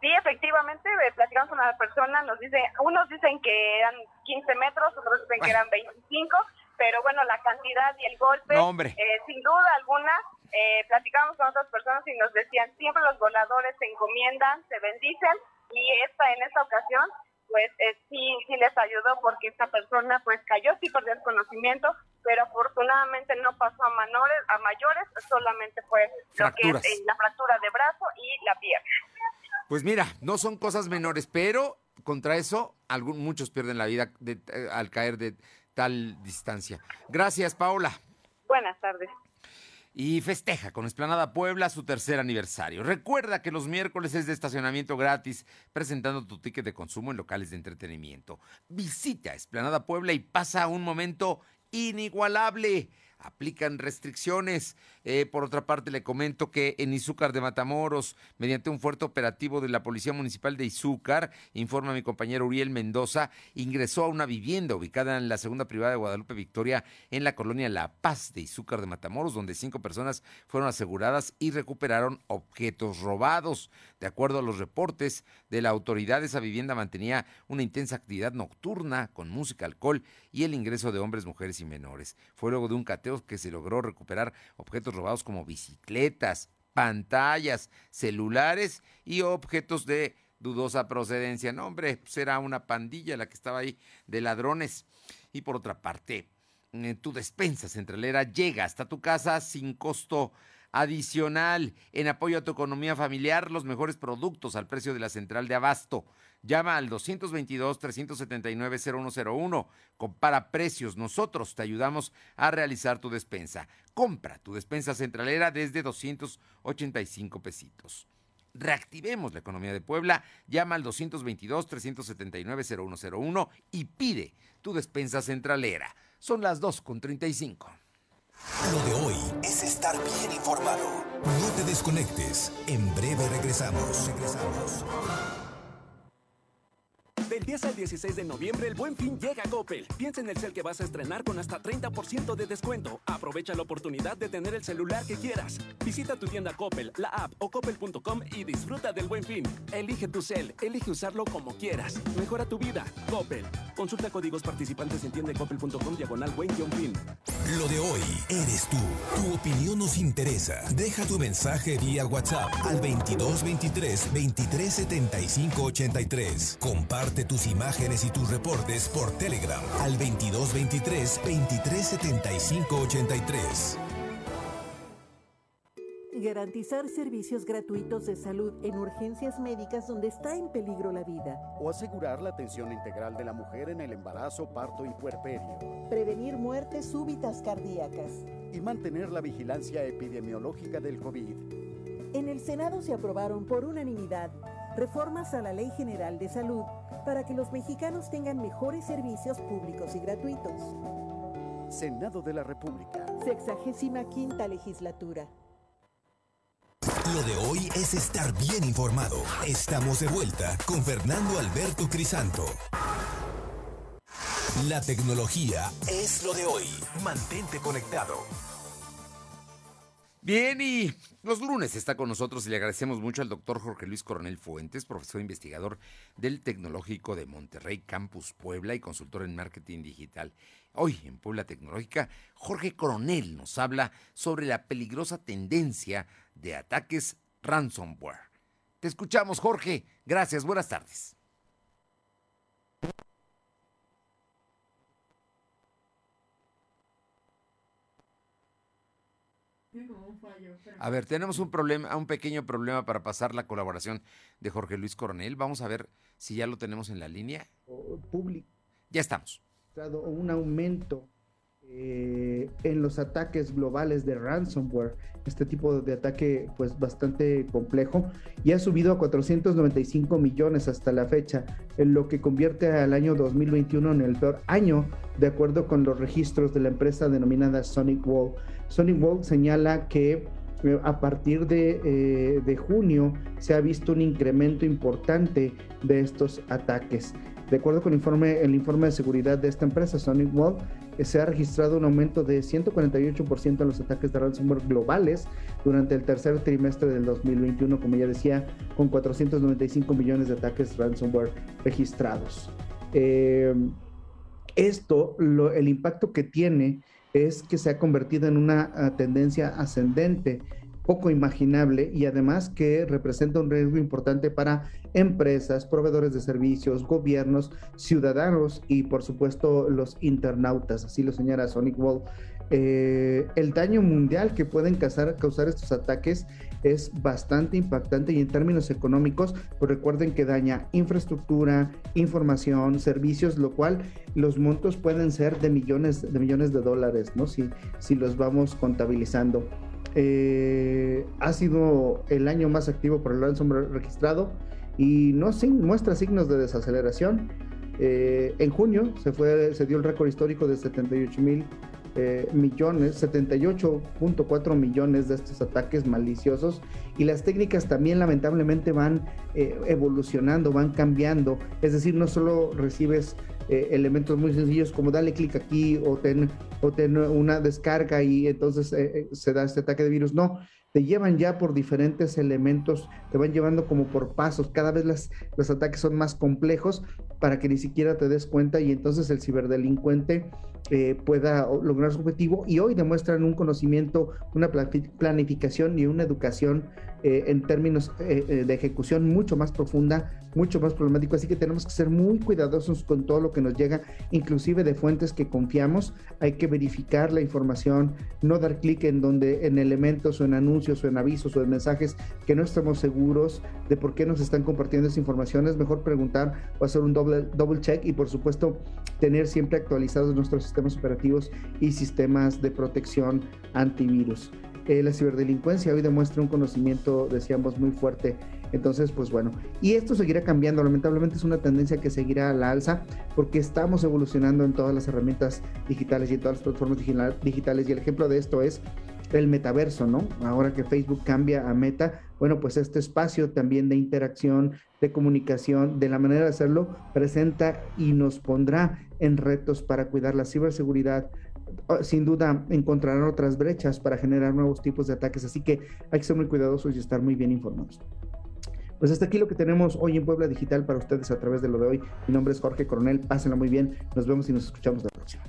Sí, efectivamente, eh, platicamos con una persona, nos dice, unos dicen que eran 15 metros, otros dicen que eran 25, pero bueno, la cantidad y el golpe, eh, sin duda alguna, eh, platicamos con otras personas y nos decían, siempre los voladores se encomiendan, se bendicen, y esta en esta ocasión, pues eh, sí, sí les ayudó porque esta persona pues cayó, sí perdió el conocimiento, pero afortunadamente no pasó a, menores, a mayores, solamente fue lo que es, la fractura de brazo y la pierna. Pues mira, no son cosas menores, pero contra eso algún, muchos pierden la vida al caer de tal distancia. Gracias, Paola. Buenas tardes. Y festeja con Esplanada Puebla su tercer aniversario. Recuerda que los miércoles es de estacionamiento gratis, presentando tu ticket de consumo en locales de entretenimiento. Visita Esplanada Puebla y pasa un momento inigualable aplican restricciones. Eh, por otra parte, le comento que en Izúcar de Matamoros, mediante un fuerte operativo de la Policía Municipal de Izúcar, informa mi compañero Uriel Mendoza, ingresó a una vivienda ubicada en la segunda privada de Guadalupe Victoria, en la colonia La Paz de Izúcar de Matamoros, donde cinco personas fueron aseguradas y recuperaron objetos robados. De acuerdo a los reportes de la autoridad, esa vivienda mantenía una intensa actividad nocturna con música, alcohol y el ingreso de hombres, mujeres y menores. Fue luego de un cateo que se logró recuperar objetos robados como bicicletas, pantallas, celulares y objetos de dudosa procedencia. No, hombre, será pues una pandilla la que estaba ahí de ladrones. Y por otra parte, eh, tu despensa centralera llega hasta tu casa sin costo adicional en apoyo a tu economía familiar, los mejores productos al precio de la central de abasto. Llama al 222-379-0101. Compara precios. Nosotros te ayudamos a realizar tu despensa. Compra tu despensa centralera desde 285 pesitos. Reactivemos la economía de Puebla. Llama al 222-379-0101 y pide tu despensa centralera. Son las 2.35. Lo de hoy es estar bien informado. No te desconectes. En breve regresamos. Regresamos. Del 10 al 16 de noviembre, el buen fin llega a Coppel. Piensa en el cel que vas a estrenar con hasta 30% de descuento. Aprovecha la oportunidad de tener el celular que quieras. Visita tu tienda Coppel, la app o coppel.com y disfruta del buen fin. Elige tu cel, elige usarlo como quieras. Mejora tu vida. Coppel. Consulta códigos participantes en tiendacoppel.com diagonal buen fin. Lo de hoy eres tú. Tu opinión nos interesa. Deja tu mensaje vía WhatsApp al 2223 2375 83. Comparte tus imágenes y tus reportes por Telegram al 2223 2375 83. Garantizar servicios gratuitos de salud en urgencias médicas donde está en peligro la vida. O asegurar la atención integral de la mujer en el embarazo, parto y puerperio. Prevenir muertes súbitas cardíacas. Y mantener la vigilancia epidemiológica del COVID. En el Senado se aprobaron por unanimidad reformas a la Ley General de Salud para que los mexicanos tengan mejores servicios públicos y gratuitos. Senado de la República. Sexagésima quinta legislatura. Lo de hoy es estar bien informado. Estamos de vuelta con Fernando Alberto Crisanto. La tecnología es lo de hoy. Mantente conectado. Bien, y los lunes está con nosotros y le agradecemos mucho al doctor Jorge Luis Coronel Fuentes, profesor investigador del Tecnológico de Monterrey, Campus Puebla y consultor en marketing digital. Hoy en Puebla Tecnológica, Jorge Coronel nos habla sobre la peligrosa tendencia de ataques ransomware. Te escuchamos, Jorge. Gracias, buenas tardes. A ver, tenemos un problema, un pequeño problema para pasar la colaboración de Jorge Luis Coronel. Vamos a ver si ya lo tenemos en la línea. Público. Ya estamos. Un aumento eh, en los ataques globales de ransomware, este tipo de ataque pues bastante complejo, y ha subido a 495 millones hasta la fecha, en lo que convierte al año 2021 en el peor año, de acuerdo con los registros de la empresa denominada Sonic Wall. Sonic Wall señala que eh, a partir de, eh, de, junio se ha visto un incremento importante de estos ataques. De acuerdo con el informe, de seguridad de esta empresa, Sonic Wall, eh, se ha registrado un aumento de 148% en los ataques de ransomware globales durante el tercer trimestre del 2021, como ya decía, con 495 millones de ataques ransomware registrados. esto, el impacto que tiene es que se ha convertido en una ah, tendencia ascendente poco imaginable y además que representa un riesgo importante para empresas, proveedores de servicios, gobiernos, ciudadanos y por supuesto los internautas, así lo señala Sonic Wall. Eh, el daño mundial que pueden causar, causar estos ataques es bastante impactante y en términos económicos, pues recuerden que daña infraestructura, información, servicios, lo cual los montos pueden ser de millones de millones de dólares, ¿no? Si, si los vamos contabilizando. Eh, ha sido el año más activo por el ransomware registrado y no sin, muestra signos de desaceleración. Eh, en junio se, fue, se dio el récord histórico de 78 mil eh, millones, 78.4 millones de estos ataques maliciosos y las técnicas también lamentablemente van evolucionando, van cambiando. Es decir, no solo recibes elementos muy sencillos como dale clic aquí o ten, o ten una descarga y entonces se da este ataque de virus. No, te llevan ya por diferentes elementos, te van llevando como por pasos, cada vez las, los ataques son más complejos para que ni siquiera te des cuenta y entonces el ciberdelincuente eh, pueda lograr su objetivo y hoy demuestran un conocimiento, una planificación y una educación eh, en términos eh, de ejecución mucho más profunda, mucho más problemático, así que tenemos que ser muy cuidadosos con todo lo que nos llega, inclusive de fuentes que confiamos, hay que verificar la información, no dar clic en donde en elementos o en anuncios o en avisos o en mensajes que no estemos seguros de por qué nos están compartiendo esa información, es mejor preguntar o hacer un doble, double check y por supuesto tener siempre actualizados nuestros sistemas operativos y sistemas de protección antivirus. La ciberdelincuencia hoy demuestra un conocimiento, decíamos, muy fuerte. Entonces, pues bueno, y esto seguirá cambiando. Lamentablemente es una tendencia que seguirá a la alza porque estamos evolucionando en todas las herramientas digitales y en todas las plataformas digitales. Y el ejemplo de esto es el metaverso, ¿no? Ahora que Facebook cambia a Meta, bueno, pues este espacio también de interacción, de comunicación, de la manera de hacerlo, presenta y nos pondrá en retos para cuidar la ciberseguridad. Oh, sin duda encontrarán otras brechas para generar nuevos tipos de ataques, así que hay que ser muy cuidadosos y estar muy bien informados. Pues hasta aquí lo que tenemos hoy en Puebla Digital para ustedes a través de lo de hoy. Mi nombre es Jorge Coronel, pásenla muy bien, nos vemos y nos escuchamos la próxima.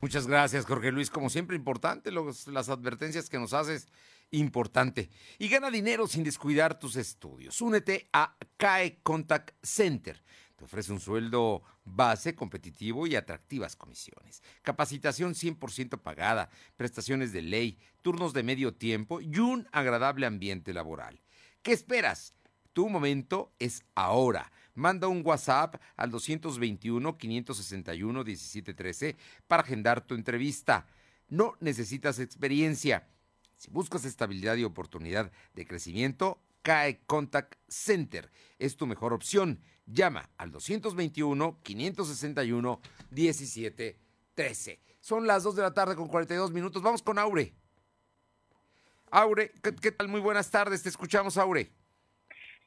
Muchas gracias, Jorge Luis. Como siempre, importante las advertencias que nos haces, importante. Y gana dinero sin descuidar tus estudios. Únete a CAE Contact Center. Te ofrece un sueldo base, competitivo y atractivas comisiones. Capacitación 100% pagada, prestaciones de ley, turnos de medio tiempo y un agradable ambiente laboral. ¿Qué esperas? Tu momento es ahora. Manda un WhatsApp al 221-561-1713 para agendar tu entrevista. No necesitas experiencia. Si buscas estabilidad y oportunidad de crecimiento, CAE Contact Center es tu mejor opción. Llama al 221-561-1713. Son las 2 de la tarde con 42 minutos. Vamos con Aure. Aure, ¿qué, tal? Muy buenas tardes. Te escuchamos, Aure.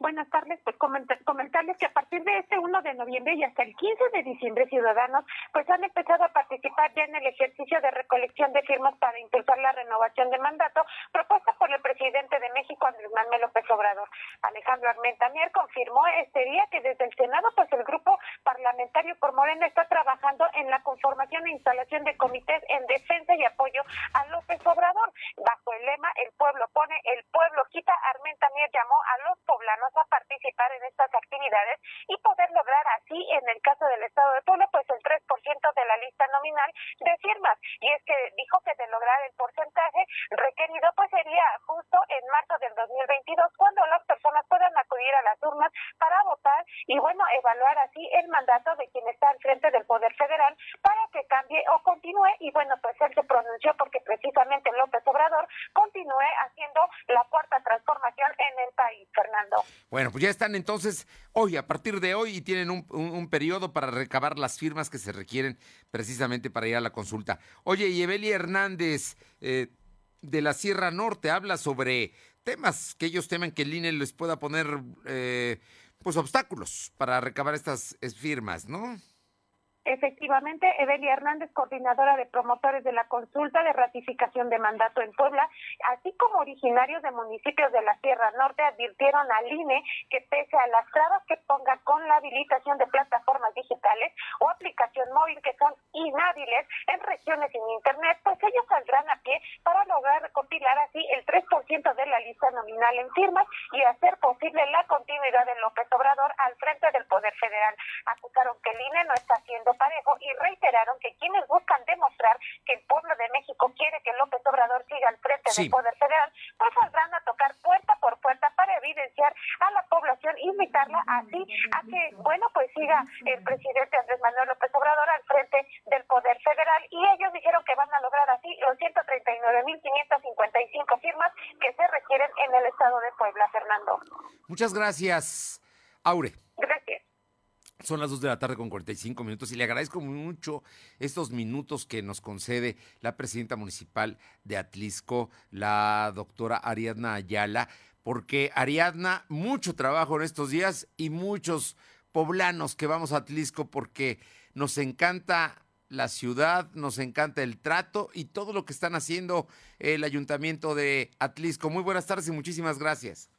Buenas tardes, pues comentarles que a partir de este 1 de noviembre y hasta el 15 de diciembre ciudadanos pues han empezado a participar ya en el ejercicio de recolección de firmas para impulsar la renovación de mandato propuesta por el presidente de México Andrés Manuel López Obrador. Alejandro Armentamier confirmó este día que desde el Senado pues el grupo parlamentario por Morena está trabajando en la conformación e instalación de comités en defensa y apoyo a López Obrador. Bajo el lema El pueblo pone, el pueblo quita, Armentamier llamó a los poblanos a participar en estas actividades y poder lograr así, en el caso del Estado de Puebla, pues el 3% de la lista nominal de firmas. Y es que dijo que de lograr el porcentaje requerido, pues sería justo en marzo del 2022, cuando las personas puedan acudir a las urnas para votar y, bueno, evaluar así el mandato de quien está al frente del Poder Federal para que cambie o continúe. Y, bueno, pues él se pronunció porque precisamente López Obrador continúe haciendo la cuarta transformación en el país, Fernando. Bueno, pues ya están entonces hoy, a partir de hoy, y tienen un, periodo para recabar las firmas que se requieren precisamente para ir a la consulta. Oye, y Evelia Hernández eh, de la Sierra Norte habla sobre temas que ellos temen que el INE les pueda poner eh, pues obstáculos para recabar estas firmas, ¿no? Efectivamente, Evelia Hernández, coordinadora de promotores de la consulta de ratificación de mandato en Puebla, así como originarios de municipios de la Sierra Norte, advirtieron al INE que pese a las trabas que ponga con la habilitación de plataformas digitales o aplicación móvil que son inhábiles en regiones sin internet, pues ellos saldrán a pie para lograr recopilar así el 3% de la lista nominal en firmas y hacer posible la continuidad de López Obrador al frente del Poder Federal. Acusaron que el INE no está haciendo parejo y reiteraron que quienes buscan demostrar que el pueblo de México quiere que López Obrador siga al frente del Poder Federal, pues saldrán a tocar puerta por puerta para evidenciar a la población, invitarla así a que, bueno, pues siga el presidente Andrés Manuel López Obrador al frente del Poder Federal y ellos dijeron que van a lograr así los 139.555 estado de Puebla, Fernando. Muchas gracias, Aure. Gracias. Son las 2 de la tarde con 45 minutos y le agradezco mucho estos minutos que nos concede la presidenta municipal de Atlisco, la doctora Ariadna Ayala, porque Ariadna, mucho trabajo en estos días y muchos poblanos que vamos a Atlisco porque nos encanta la ciudad, nos encanta el trato y todo lo que están haciendo el ayuntamiento de Atlisco. Muy buenas tardes y muchísimas gracias.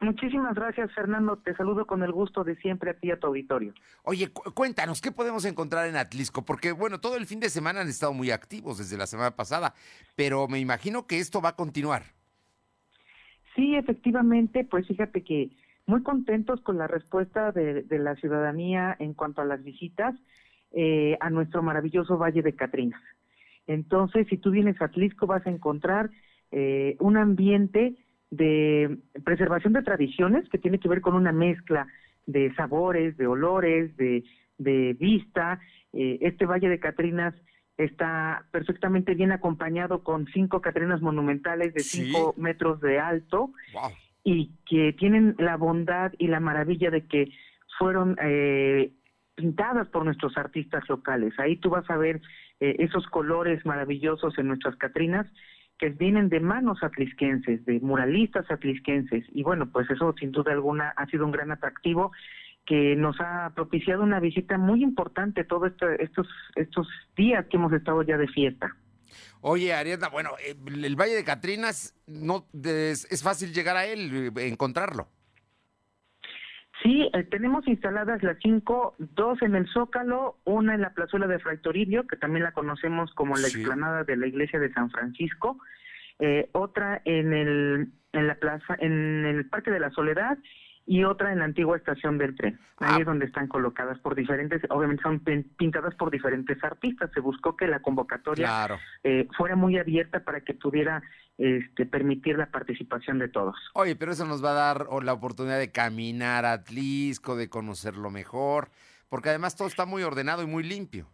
Muchísimas gracias, Fernando. Te saludo con el gusto de siempre a ti y a tu auditorio. Oye, cuéntanos, ¿qué podemos encontrar en Atlisco? Porque, bueno, todo el fin de semana han estado muy activos desde la semana pasada, pero me imagino que esto va a continuar. Sí, efectivamente, pues fíjate que muy contentos con la respuesta de, la ciudadanía en cuanto a las visitas eh, a nuestro maravilloso Valle de Catrinas. Entonces, si tú vienes a Atlisco, vas a encontrar eh, un ambiente de preservación de tradiciones que tiene que ver con una mezcla de sabores, de olores, de, vista. Eh, este Valle de Catrinas está perfectamente bien acompañado con cinco Catrinas monumentales de cinco metros de alto y que tienen la bondad y la maravilla de que fueron eh, pintadas por nuestros artistas locales. Ahí tú vas a ver eh, esos colores maravillosos en nuestras Catrinas que vienen de manos atlisquenses, de muralistas atlisquenses. Y bueno, pues eso sin duda alguna ha sido un gran atractivo que nos ha propiciado una visita muy importante todos este, estos, estos días que hemos estado ya de fiesta. Oye, Ariadna, bueno, eh, el Valle de Catrinas no es, fácil llegar a él, eh, encontrarlo. Sí, eh, tenemos instaladas las cinco, dos en el Zócalo, una en la plazuela de Fray Toribio, que también la conocemos como la explanada de la iglesia de San Francisco, otra en el en la plaza, en el Parque de la Soledad y otra en la antigua estación del tren. Ahí ah. es donde están colocadas por diferentes, obviamente son pintadas por diferentes artistas. Se buscó que la convocatoria eh, fuera muy abierta para que pudiera este, permitir la participación de todos. Oye, pero eso nos va a dar la oportunidad de caminar a Atlisco, de conocerlo mejor, porque además todo está muy ordenado y muy limpio.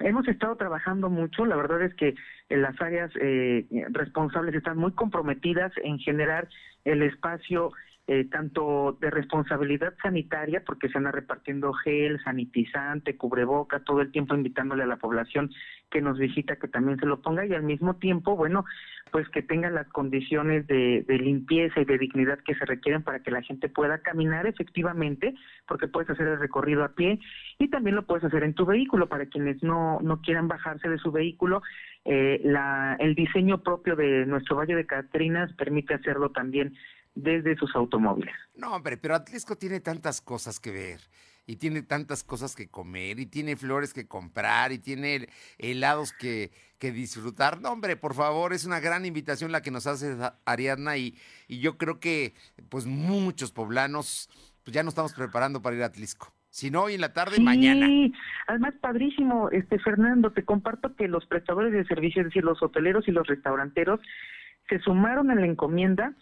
Hemos estado trabajando mucho, la verdad es que las áreas eh, responsables están muy comprometidas en generar el espacio eh, tanto de responsabilidad sanitaria, porque se anda repartiendo gel, sanitizante, cubreboca, todo el tiempo invitándole a la población que nos visita que también se lo ponga y al mismo tiempo, bueno, pues que tenga las condiciones de, limpieza y de dignidad que se requieren para que la gente pueda caminar efectivamente, porque puedes hacer el recorrido a pie y también lo puedes hacer en tu vehículo para quienes no, no quieran bajarse de su vehículo. Eh, la, el diseño propio de nuestro Valle de Catrinas permite hacerlo también desde sus automóviles. No, hombre, pero Atlisco tiene tantas cosas que ver y tiene tantas cosas que comer y tiene flores que comprar y tiene helados que, que disfrutar. No, hombre, por favor, es una gran invitación la que nos hace Ariadna y, y yo creo que pues muchos poblanos pues ya nos estamos preparando para ir a Atlisco. Si no, hoy en la tarde, sí, mañana. Además, padrísimo, este Fernando, te comparto que los prestadores de servicios, es decir, los hoteleros y los restauranteros, se sumaron a la encomienda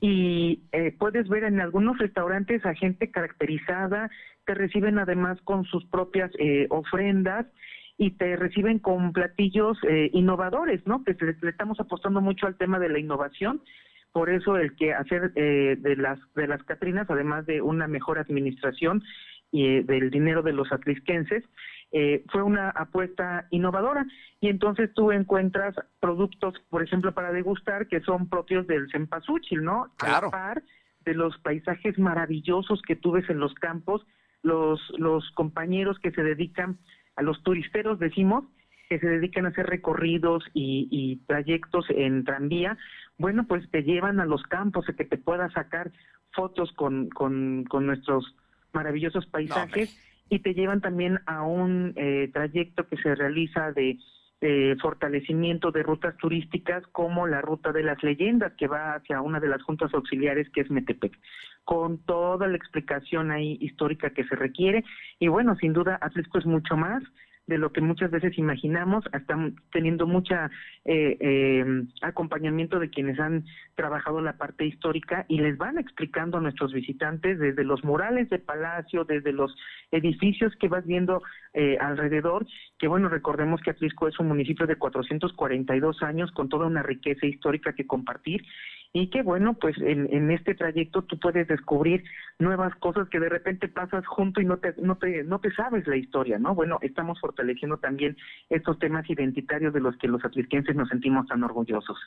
y eh, puedes ver en algunos restaurantes a gente caracterizada, te reciben además con sus propias eh, ofrendas y te reciben con platillos eh, innovadores, ¿no? Que le, estamos apostando mucho al tema de la innovación. Por eso el que hacer de las de las Catrinas, además de una mejor administración y del dinero de los atlisquenses, eh, fue una apuesta innovadora y entonces tú encuentras productos, por ejemplo, para degustar que son propios del cempasúchil, ¿no? Claro. A par de los paisajes maravillosos que tú ves en los campos, los, los compañeros que se dedican, a los turisteros decimos, que se dedican a hacer recorridos y, y trayectos en tranvía, bueno, pues te llevan a los campos, a que te puedas sacar fotos con, con, con nuestros maravillosos paisajes y te llevan también a un eh, trayecto que se realiza de fortalecimiento de rutas turísticas como la ruta de las leyendas que va hacia una de las juntas auxiliares que es Metepec, con toda la explicación ahí histórica que se requiere. Y bueno, sin duda Atlisco es mucho más de lo que muchas veces imaginamos, están teniendo mucha eh, eh, acompañamiento de quienes han trabajado la parte histórica y les van explicando a nuestros visitantes desde los murales de palacio, desde los edificios que vas viendo eh, alrededor, que bueno, recordemos que Atlisco es un municipio de 442 años con toda una riqueza histórica que compartir y que bueno, pues en, este trayecto tú puedes descubrir nuevas cosas que de repente pasas junto y no te, no te, no te sabes la historia, ¿no? Bueno, estamos fortaleciendo también estos temas identitarios de los que los atlisquenses nos sentimos tan orgullosos.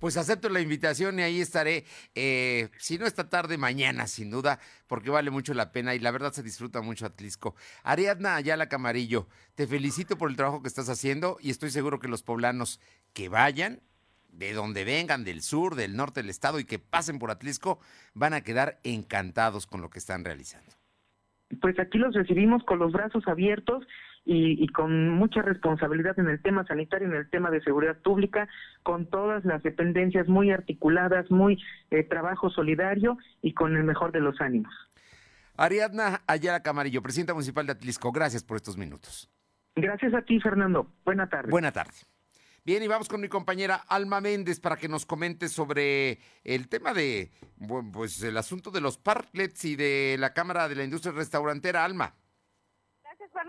Pues acepto la invitación y ahí estaré, eh, si no esta tarde, mañana, sin duda, porque vale mucho la pena y la verdad se disfruta mucho Atlisco. Ariadna Ayala Camarillo, te felicito por el trabajo que estás haciendo y estoy seguro que los poblanos que vayan de donde vengan, del sur, del norte del estado y que pasen por Atlisco, van a quedar encantados con lo que están realizando. Pues aquí los recibimos con los brazos abiertos y, con mucha responsabilidad en el tema sanitario, en el tema de seguridad pública, con todas las dependencias muy articuladas, muy eh, trabajo solidario y con el mejor de los ánimos. Ariadna Ayala Camarillo, presidenta municipal de Atlisco, gracias por estos minutos. Gracias a ti, Fernando. Buena tarde. Buena tarde. Bien, y vamos con mi compañera Alma Méndez para que nos comente sobre el tema de, pues el asunto de los parklets y de la Cámara de la Industria Restaurantera. Alma.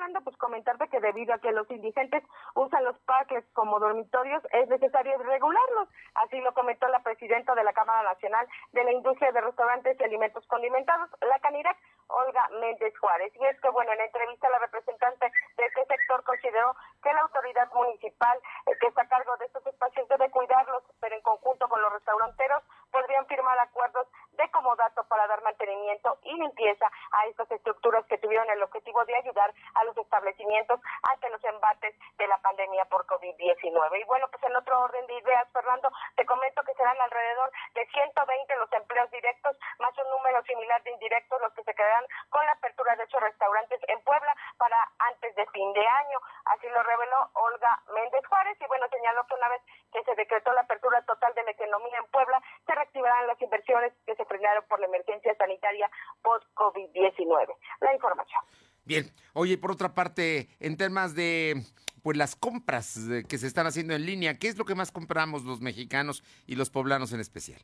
Fernando, pues comentarte que debido a que los indigentes usan los parques como dormitorios, es necesario regularlos. Así lo comentó la presidenta de la Cámara Nacional de la Industria de Restaurantes y Alimentos Condimentados, la Canirac, Olga Méndez Juárez. Y es que, bueno, en la entrevista la representante de este sector consideró que la autoridad municipal eh, que está a cargo de estos espacios debe cuidarlos, pero en conjunto con los restauranteros podrían firmar acuerdos de comodato para dar mantenimiento y limpieza a estas estructuras que tuvieron el objetivo de ayudar a los establecimientos ante los embates de la pandemia por COVID-19. Y bueno, pues en otro orden de ideas, Fernando, te comento que serán alrededor de 120 los empleos directos, más un número similar de indirectos los que se quedarán con la apertura de estos restaurantes en Puebla para antes de fin de año. Así lo reveló Olga Méndez Juárez y bueno, señaló que una vez que se decretó la apertura total de la economía en Puebla, se reactivarán las inversiones que se frenaron por la emergencia sanitaria post-COVID-19. La información. Bien, oye, por otra parte, en temas de pues las compras que se están haciendo en línea, ¿qué es lo que más compramos los mexicanos y los poblanos en especial?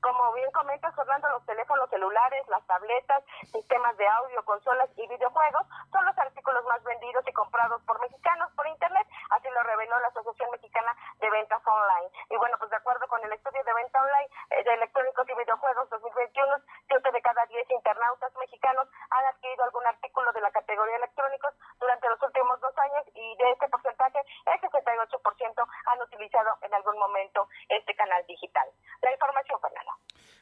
Como bien comentas, Orlando, los teléfonos celulares, las tabletas, sistemas de audio, consolas y videojuegos son los artículos más vendidos y comprados por mexicanos por Internet, así lo reveló la Asociación Mexicana de Ventas Online. Y bueno, pues de acuerdo con el estudio de venta online eh, de electrónicos y videojuegos 2021, 7 de cada 10 internautas mexicanos han adquirido algún artículo de la categoría electrónicos durante los últimos dos años y de este porcentaje, el 68% han utilizado en algún momento este canal digital. La información, Fernanda.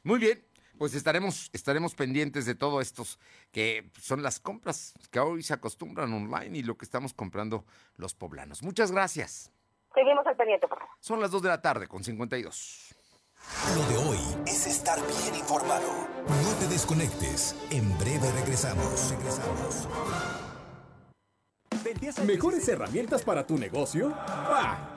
Muy bien, pues estaremos, estaremos pendientes de todo estos que son las compras que hoy se acostumbran online y lo que estamos comprando los poblanos. Muchas gracias. Seguimos al pendiente, por favor. Son las 2 de la tarde con 52. Lo de hoy es estar bien informado. No te desconectes. En breve regresamos. Regresamos. ¿Mejores herramientas para tu negocio? ¡Bah!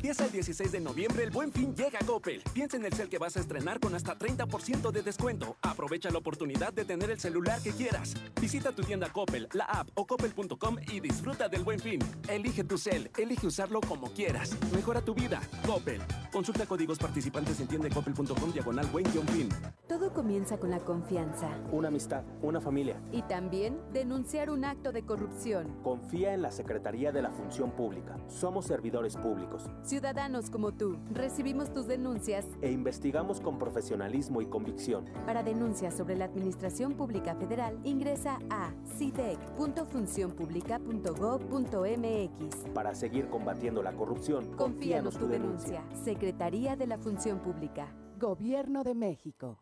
Del 10 al 16 de noviembre, el buen fin llega a Coppel. Piensa en el cel que vas a estrenar con hasta 30% de descuento. Aprovecha la oportunidad de tener el celular que quieras. Visita tu tienda Coppel, la app o coppel.com y disfruta del buen fin. Elige tu cel, elige usarlo como quieras. Mejora tu vida. Coppel. Consulta códigos participantes en tiendacoppel.com diagonal buen fin. Todo comienza con la confianza. Una amistad, una familia. Y también denunciar un acto de corrupción. Confía en la Secretaría de la Función Pública. Somos servidores públicos. Ciudadanos como tú, recibimos tus denuncias e investigamos con profesionalismo y convicción. Para denuncias sobre la Administración Pública Federal, ingresa a cidec.funcionpublica.gov.mx. Para seguir combatiendo la corrupción, confíanos tu denuncia. Secretaría de la Función Pública. Gobierno de México.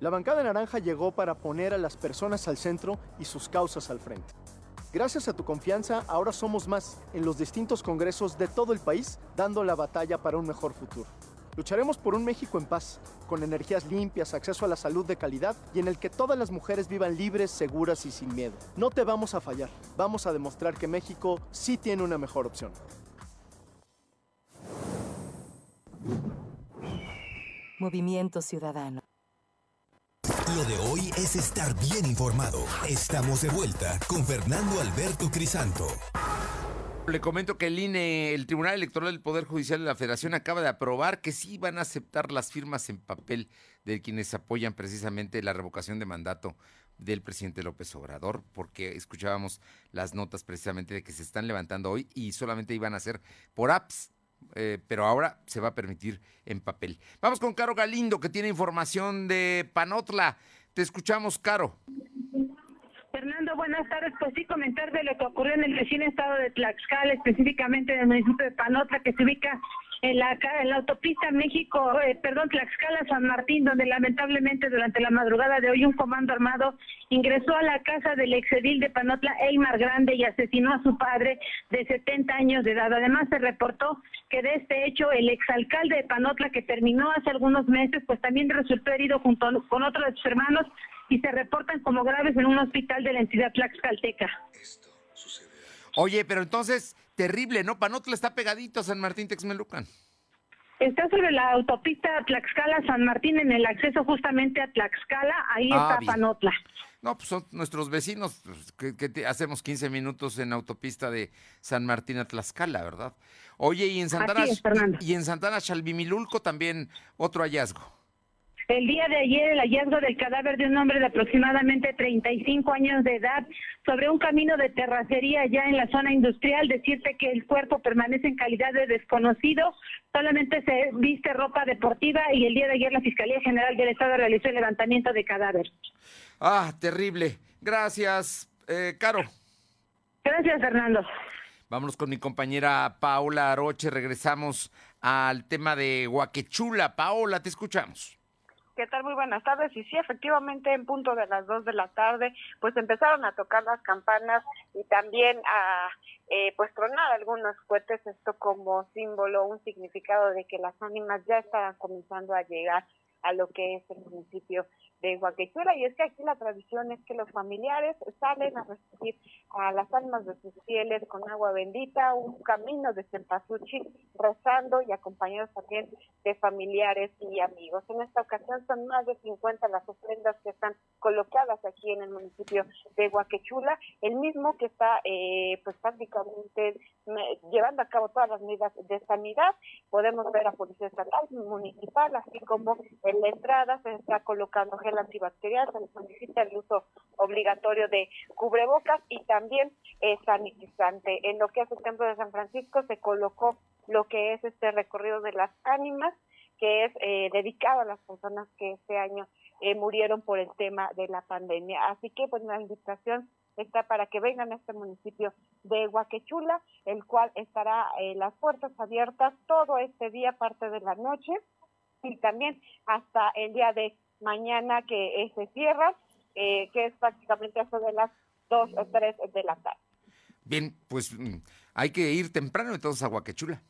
La bancada naranja llegó para poner a las personas al centro y sus causas al frente. Gracias a tu confianza, ahora somos más en los distintos congresos de todo el país, dando la batalla para un mejor futuro. Lucharemos por un México en paz, con energías limpias, acceso a la salud de calidad y en el que todas las mujeres vivan libres, seguras y sin miedo. No te vamos a fallar. Vamos a demostrar que México sí tiene una mejor opción. Movimiento Ciudadano. Lo de hoy es estar bien informado. Estamos de vuelta con Fernando Alberto Crisanto. Le comento que el INE, el Tribunal Electoral del Poder Judicial de la Federación, acaba de aprobar que sí van a aceptar las firmas en papel de quienes apoyan precisamente la revocación de mandato del presidente López Obrador, porque escuchábamos las notas precisamente de que se están levantando hoy y solamente iban a ser por apps, eh, pero ahora se va a permitir en papel. Vamos con Caro Galindo, que tiene información de Panotla. Te escuchamos, Caro. Fernando, buenas tardes. Pues sí, comentar de lo que ocurrió en el vecino estado de Tlaxcala, específicamente en el municipio de Panotla, que se ubica en la, en la autopista México, eh, perdón, Tlaxcala-San Martín, donde lamentablemente durante la madrugada de hoy un comando armado ingresó a la casa del exedil de Panotla, Eymar Grande, y asesinó a su padre de 70 años de edad. Además, se reportó que de este hecho el exalcalde de Panotla, que terminó hace algunos meses, pues también resultó herido junto con otros de sus hermanos y se reportan como graves en un hospital de la entidad tlaxcalteca. Oye, pero entonces, terrible, ¿no? Panotla está pegadito a San Martín Texmelucan. Está sobre la autopista Tlaxcala-San Martín en el acceso justamente a Tlaxcala, ahí ah, está Panotla. No, pues son nuestros vecinos, pues, que, hacemos 15 minutos en autopista de San Martín a Tlaxcala, ¿verdad? Oye, y en Santana, y en Santana Chalvimilulco también otro hallazgo. El día de ayer el hallazgo del cadáver de un hombre de aproximadamente 35 años de edad sobre un camino de terracería ya en la zona industrial. Decirte que el cuerpo permanece en calidad de desconocido, solamente se viste ropa deportiva y el día de ayer la Fiscalía General del Estado realizó el levantamiento de cadáver. Ah, terrible. Gracias, eh, Caro. Gracias, Fernando. Vámonos con mi compañera Paola Aroche. Regresamos al tema de Huaquechula. Paola, te escuchamos. ¿Qué tal? Muy buenas tardes. Y sí, efectivamente, en punto de las dos de la tarde, pues empezaron a tocar las campanas y también a eh, pues tronar algunos cohetes, esto como símbolo, un significado de que las ánimas ya estaban comenzando a llegar a lo que es el municipio de Huaquechula y es que aquí la tradición es que los familiares salen a recibir a las almas de sus fieles con agua bendita, un camino de cempasúchil, rezando y acompañados también de familiares y amigos. En esta ocasión son más de 50 las ofrendas que están colocadas aquí en el municipio de Huaquechula, el mismo que está eh, pues prácticamente llevando a cabo todas las medidas de sanidad. Podemos ver a Policía Estatal, Municipal, así como en la entrada se está colocando gel antibacterial, se el uso obligatorio de cubrebocas y también eh, sanitizante. En lo que es el Templo de San Francisco se colocó lo que es este recorrido de las ánimas, que es eh, dedicado a las personas que este año eh, murieron por el tema de la pandemia. Así que pues la invitación está para que vengan a este municipio de Huaquechula, el cual estará las puertas abiertas todo este día, parte de la noche, y también hasta el día de mañana que eh, se cierra, eh, que es prácticamente hasta de las 2 o 3 de la tarde. Bien, pues mm, hay que ir temprano entonces a Huaquechula.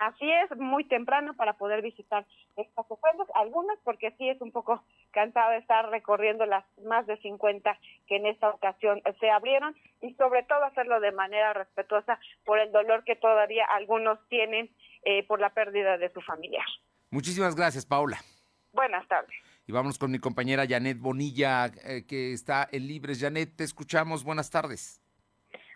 Así es, muy temprano para poder visitar estas ofrendas, algunas porque sí es un poco cansado de estar recorriendo las más de 50 que en esta ocasión se abrieron y sobre todo hacerlo de manera respetuosa por el dolor que todavía algunos tienen eh, por la pérdida de su familiar. Muchísimas gracias, Paula. Buenas tardes. Y vamos con mi compañera Janet Bonilla, eh, que está en Libres. Janet, te escuchamos. Buenas tardes.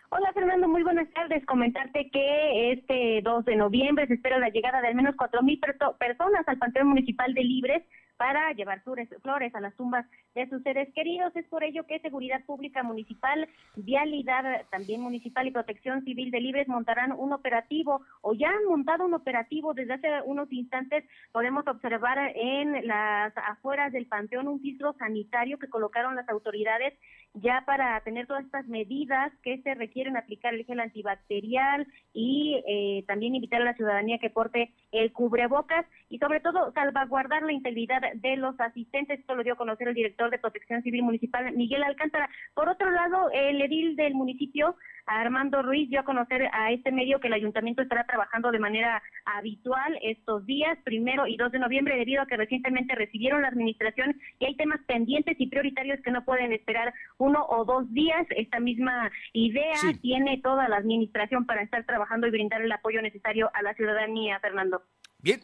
Hola Fernando, muy buenas tardes. Comentarte que este 2 de noviembre se espera la llegada de al menos 4.000 personas al Panteón Municipal de Libres para llevar flores a las tumbas de sus seres queridos. Es por ello que Seguridad Pública Municipal, Vialidad también Municipal y Protección Civil de Libres montarán un operativo o ya han montado un operativo desde hace unos instantes. Podemos observar en las afueras del panteón un filtro sanitario que colocaron las autoridades ya para tener todas estas medidas que se requieren aplicar el gel antibacterial y eh, también invitar a la ciudadanía que porte el cubrebocas y sobre todo salvaguardar la integridad de los asistentes. Esto lo dio a conocer el director de Protección Civil Municipal, Miguel Alcántara. Por otro lado, el edil del municipio, Armando Ruiz, dio a conocer a este medio que el ayuntamiento estará trabajando de manera habitual estos días, primero y dos de noviembre, debido a que recientemente recibieron la administración y hay temas pendientes y prioritarios que no pueden esperar uno o dos días. Esta misma idea tiene toda la administración para estar trabajando y brindar el apoyo necesario a la ciudadanía, Fernando. Bien,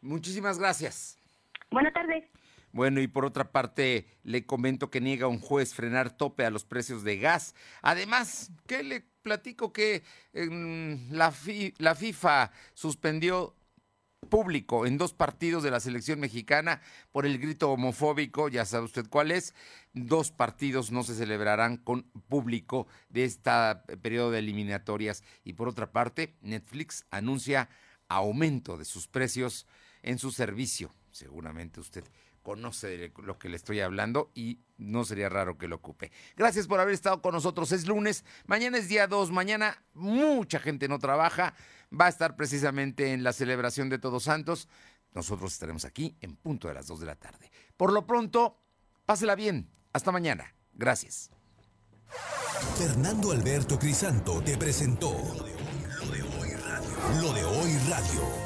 muchísimas gracias. Buenas tardes. Bueno, y por otra parte, le comento que niega un juez frenar tope a los precios de gas. Además, ¿qué le platico que la, la FIFA suspendió público en dos partidos de la selección mexicana por el grito homofóbico, ya sabe usted cuál es. Dos partidos no se celebrarán con público de este periodo de eliminatorias. Y por otra parte, Netflix anuncia aumento de sus precios en su servicio. Seguramente usted conoce de lo que le estoy hablando y no sería raro que lo ocupe. Gracias por haber estado con nosotros. Es lunes, mañana es día 2, mañana mucha gente no trabaja, va a estar precisamente en la celebración de Todos Santos. Nosotros estaremos aquí en punto de las 2 de la tarde. Por lo pronto, pásela bien. Hasta mañana. Gracias. Fernando Alberto Crisanto te presentó Lo de hoy radio. Lo de hoy radio.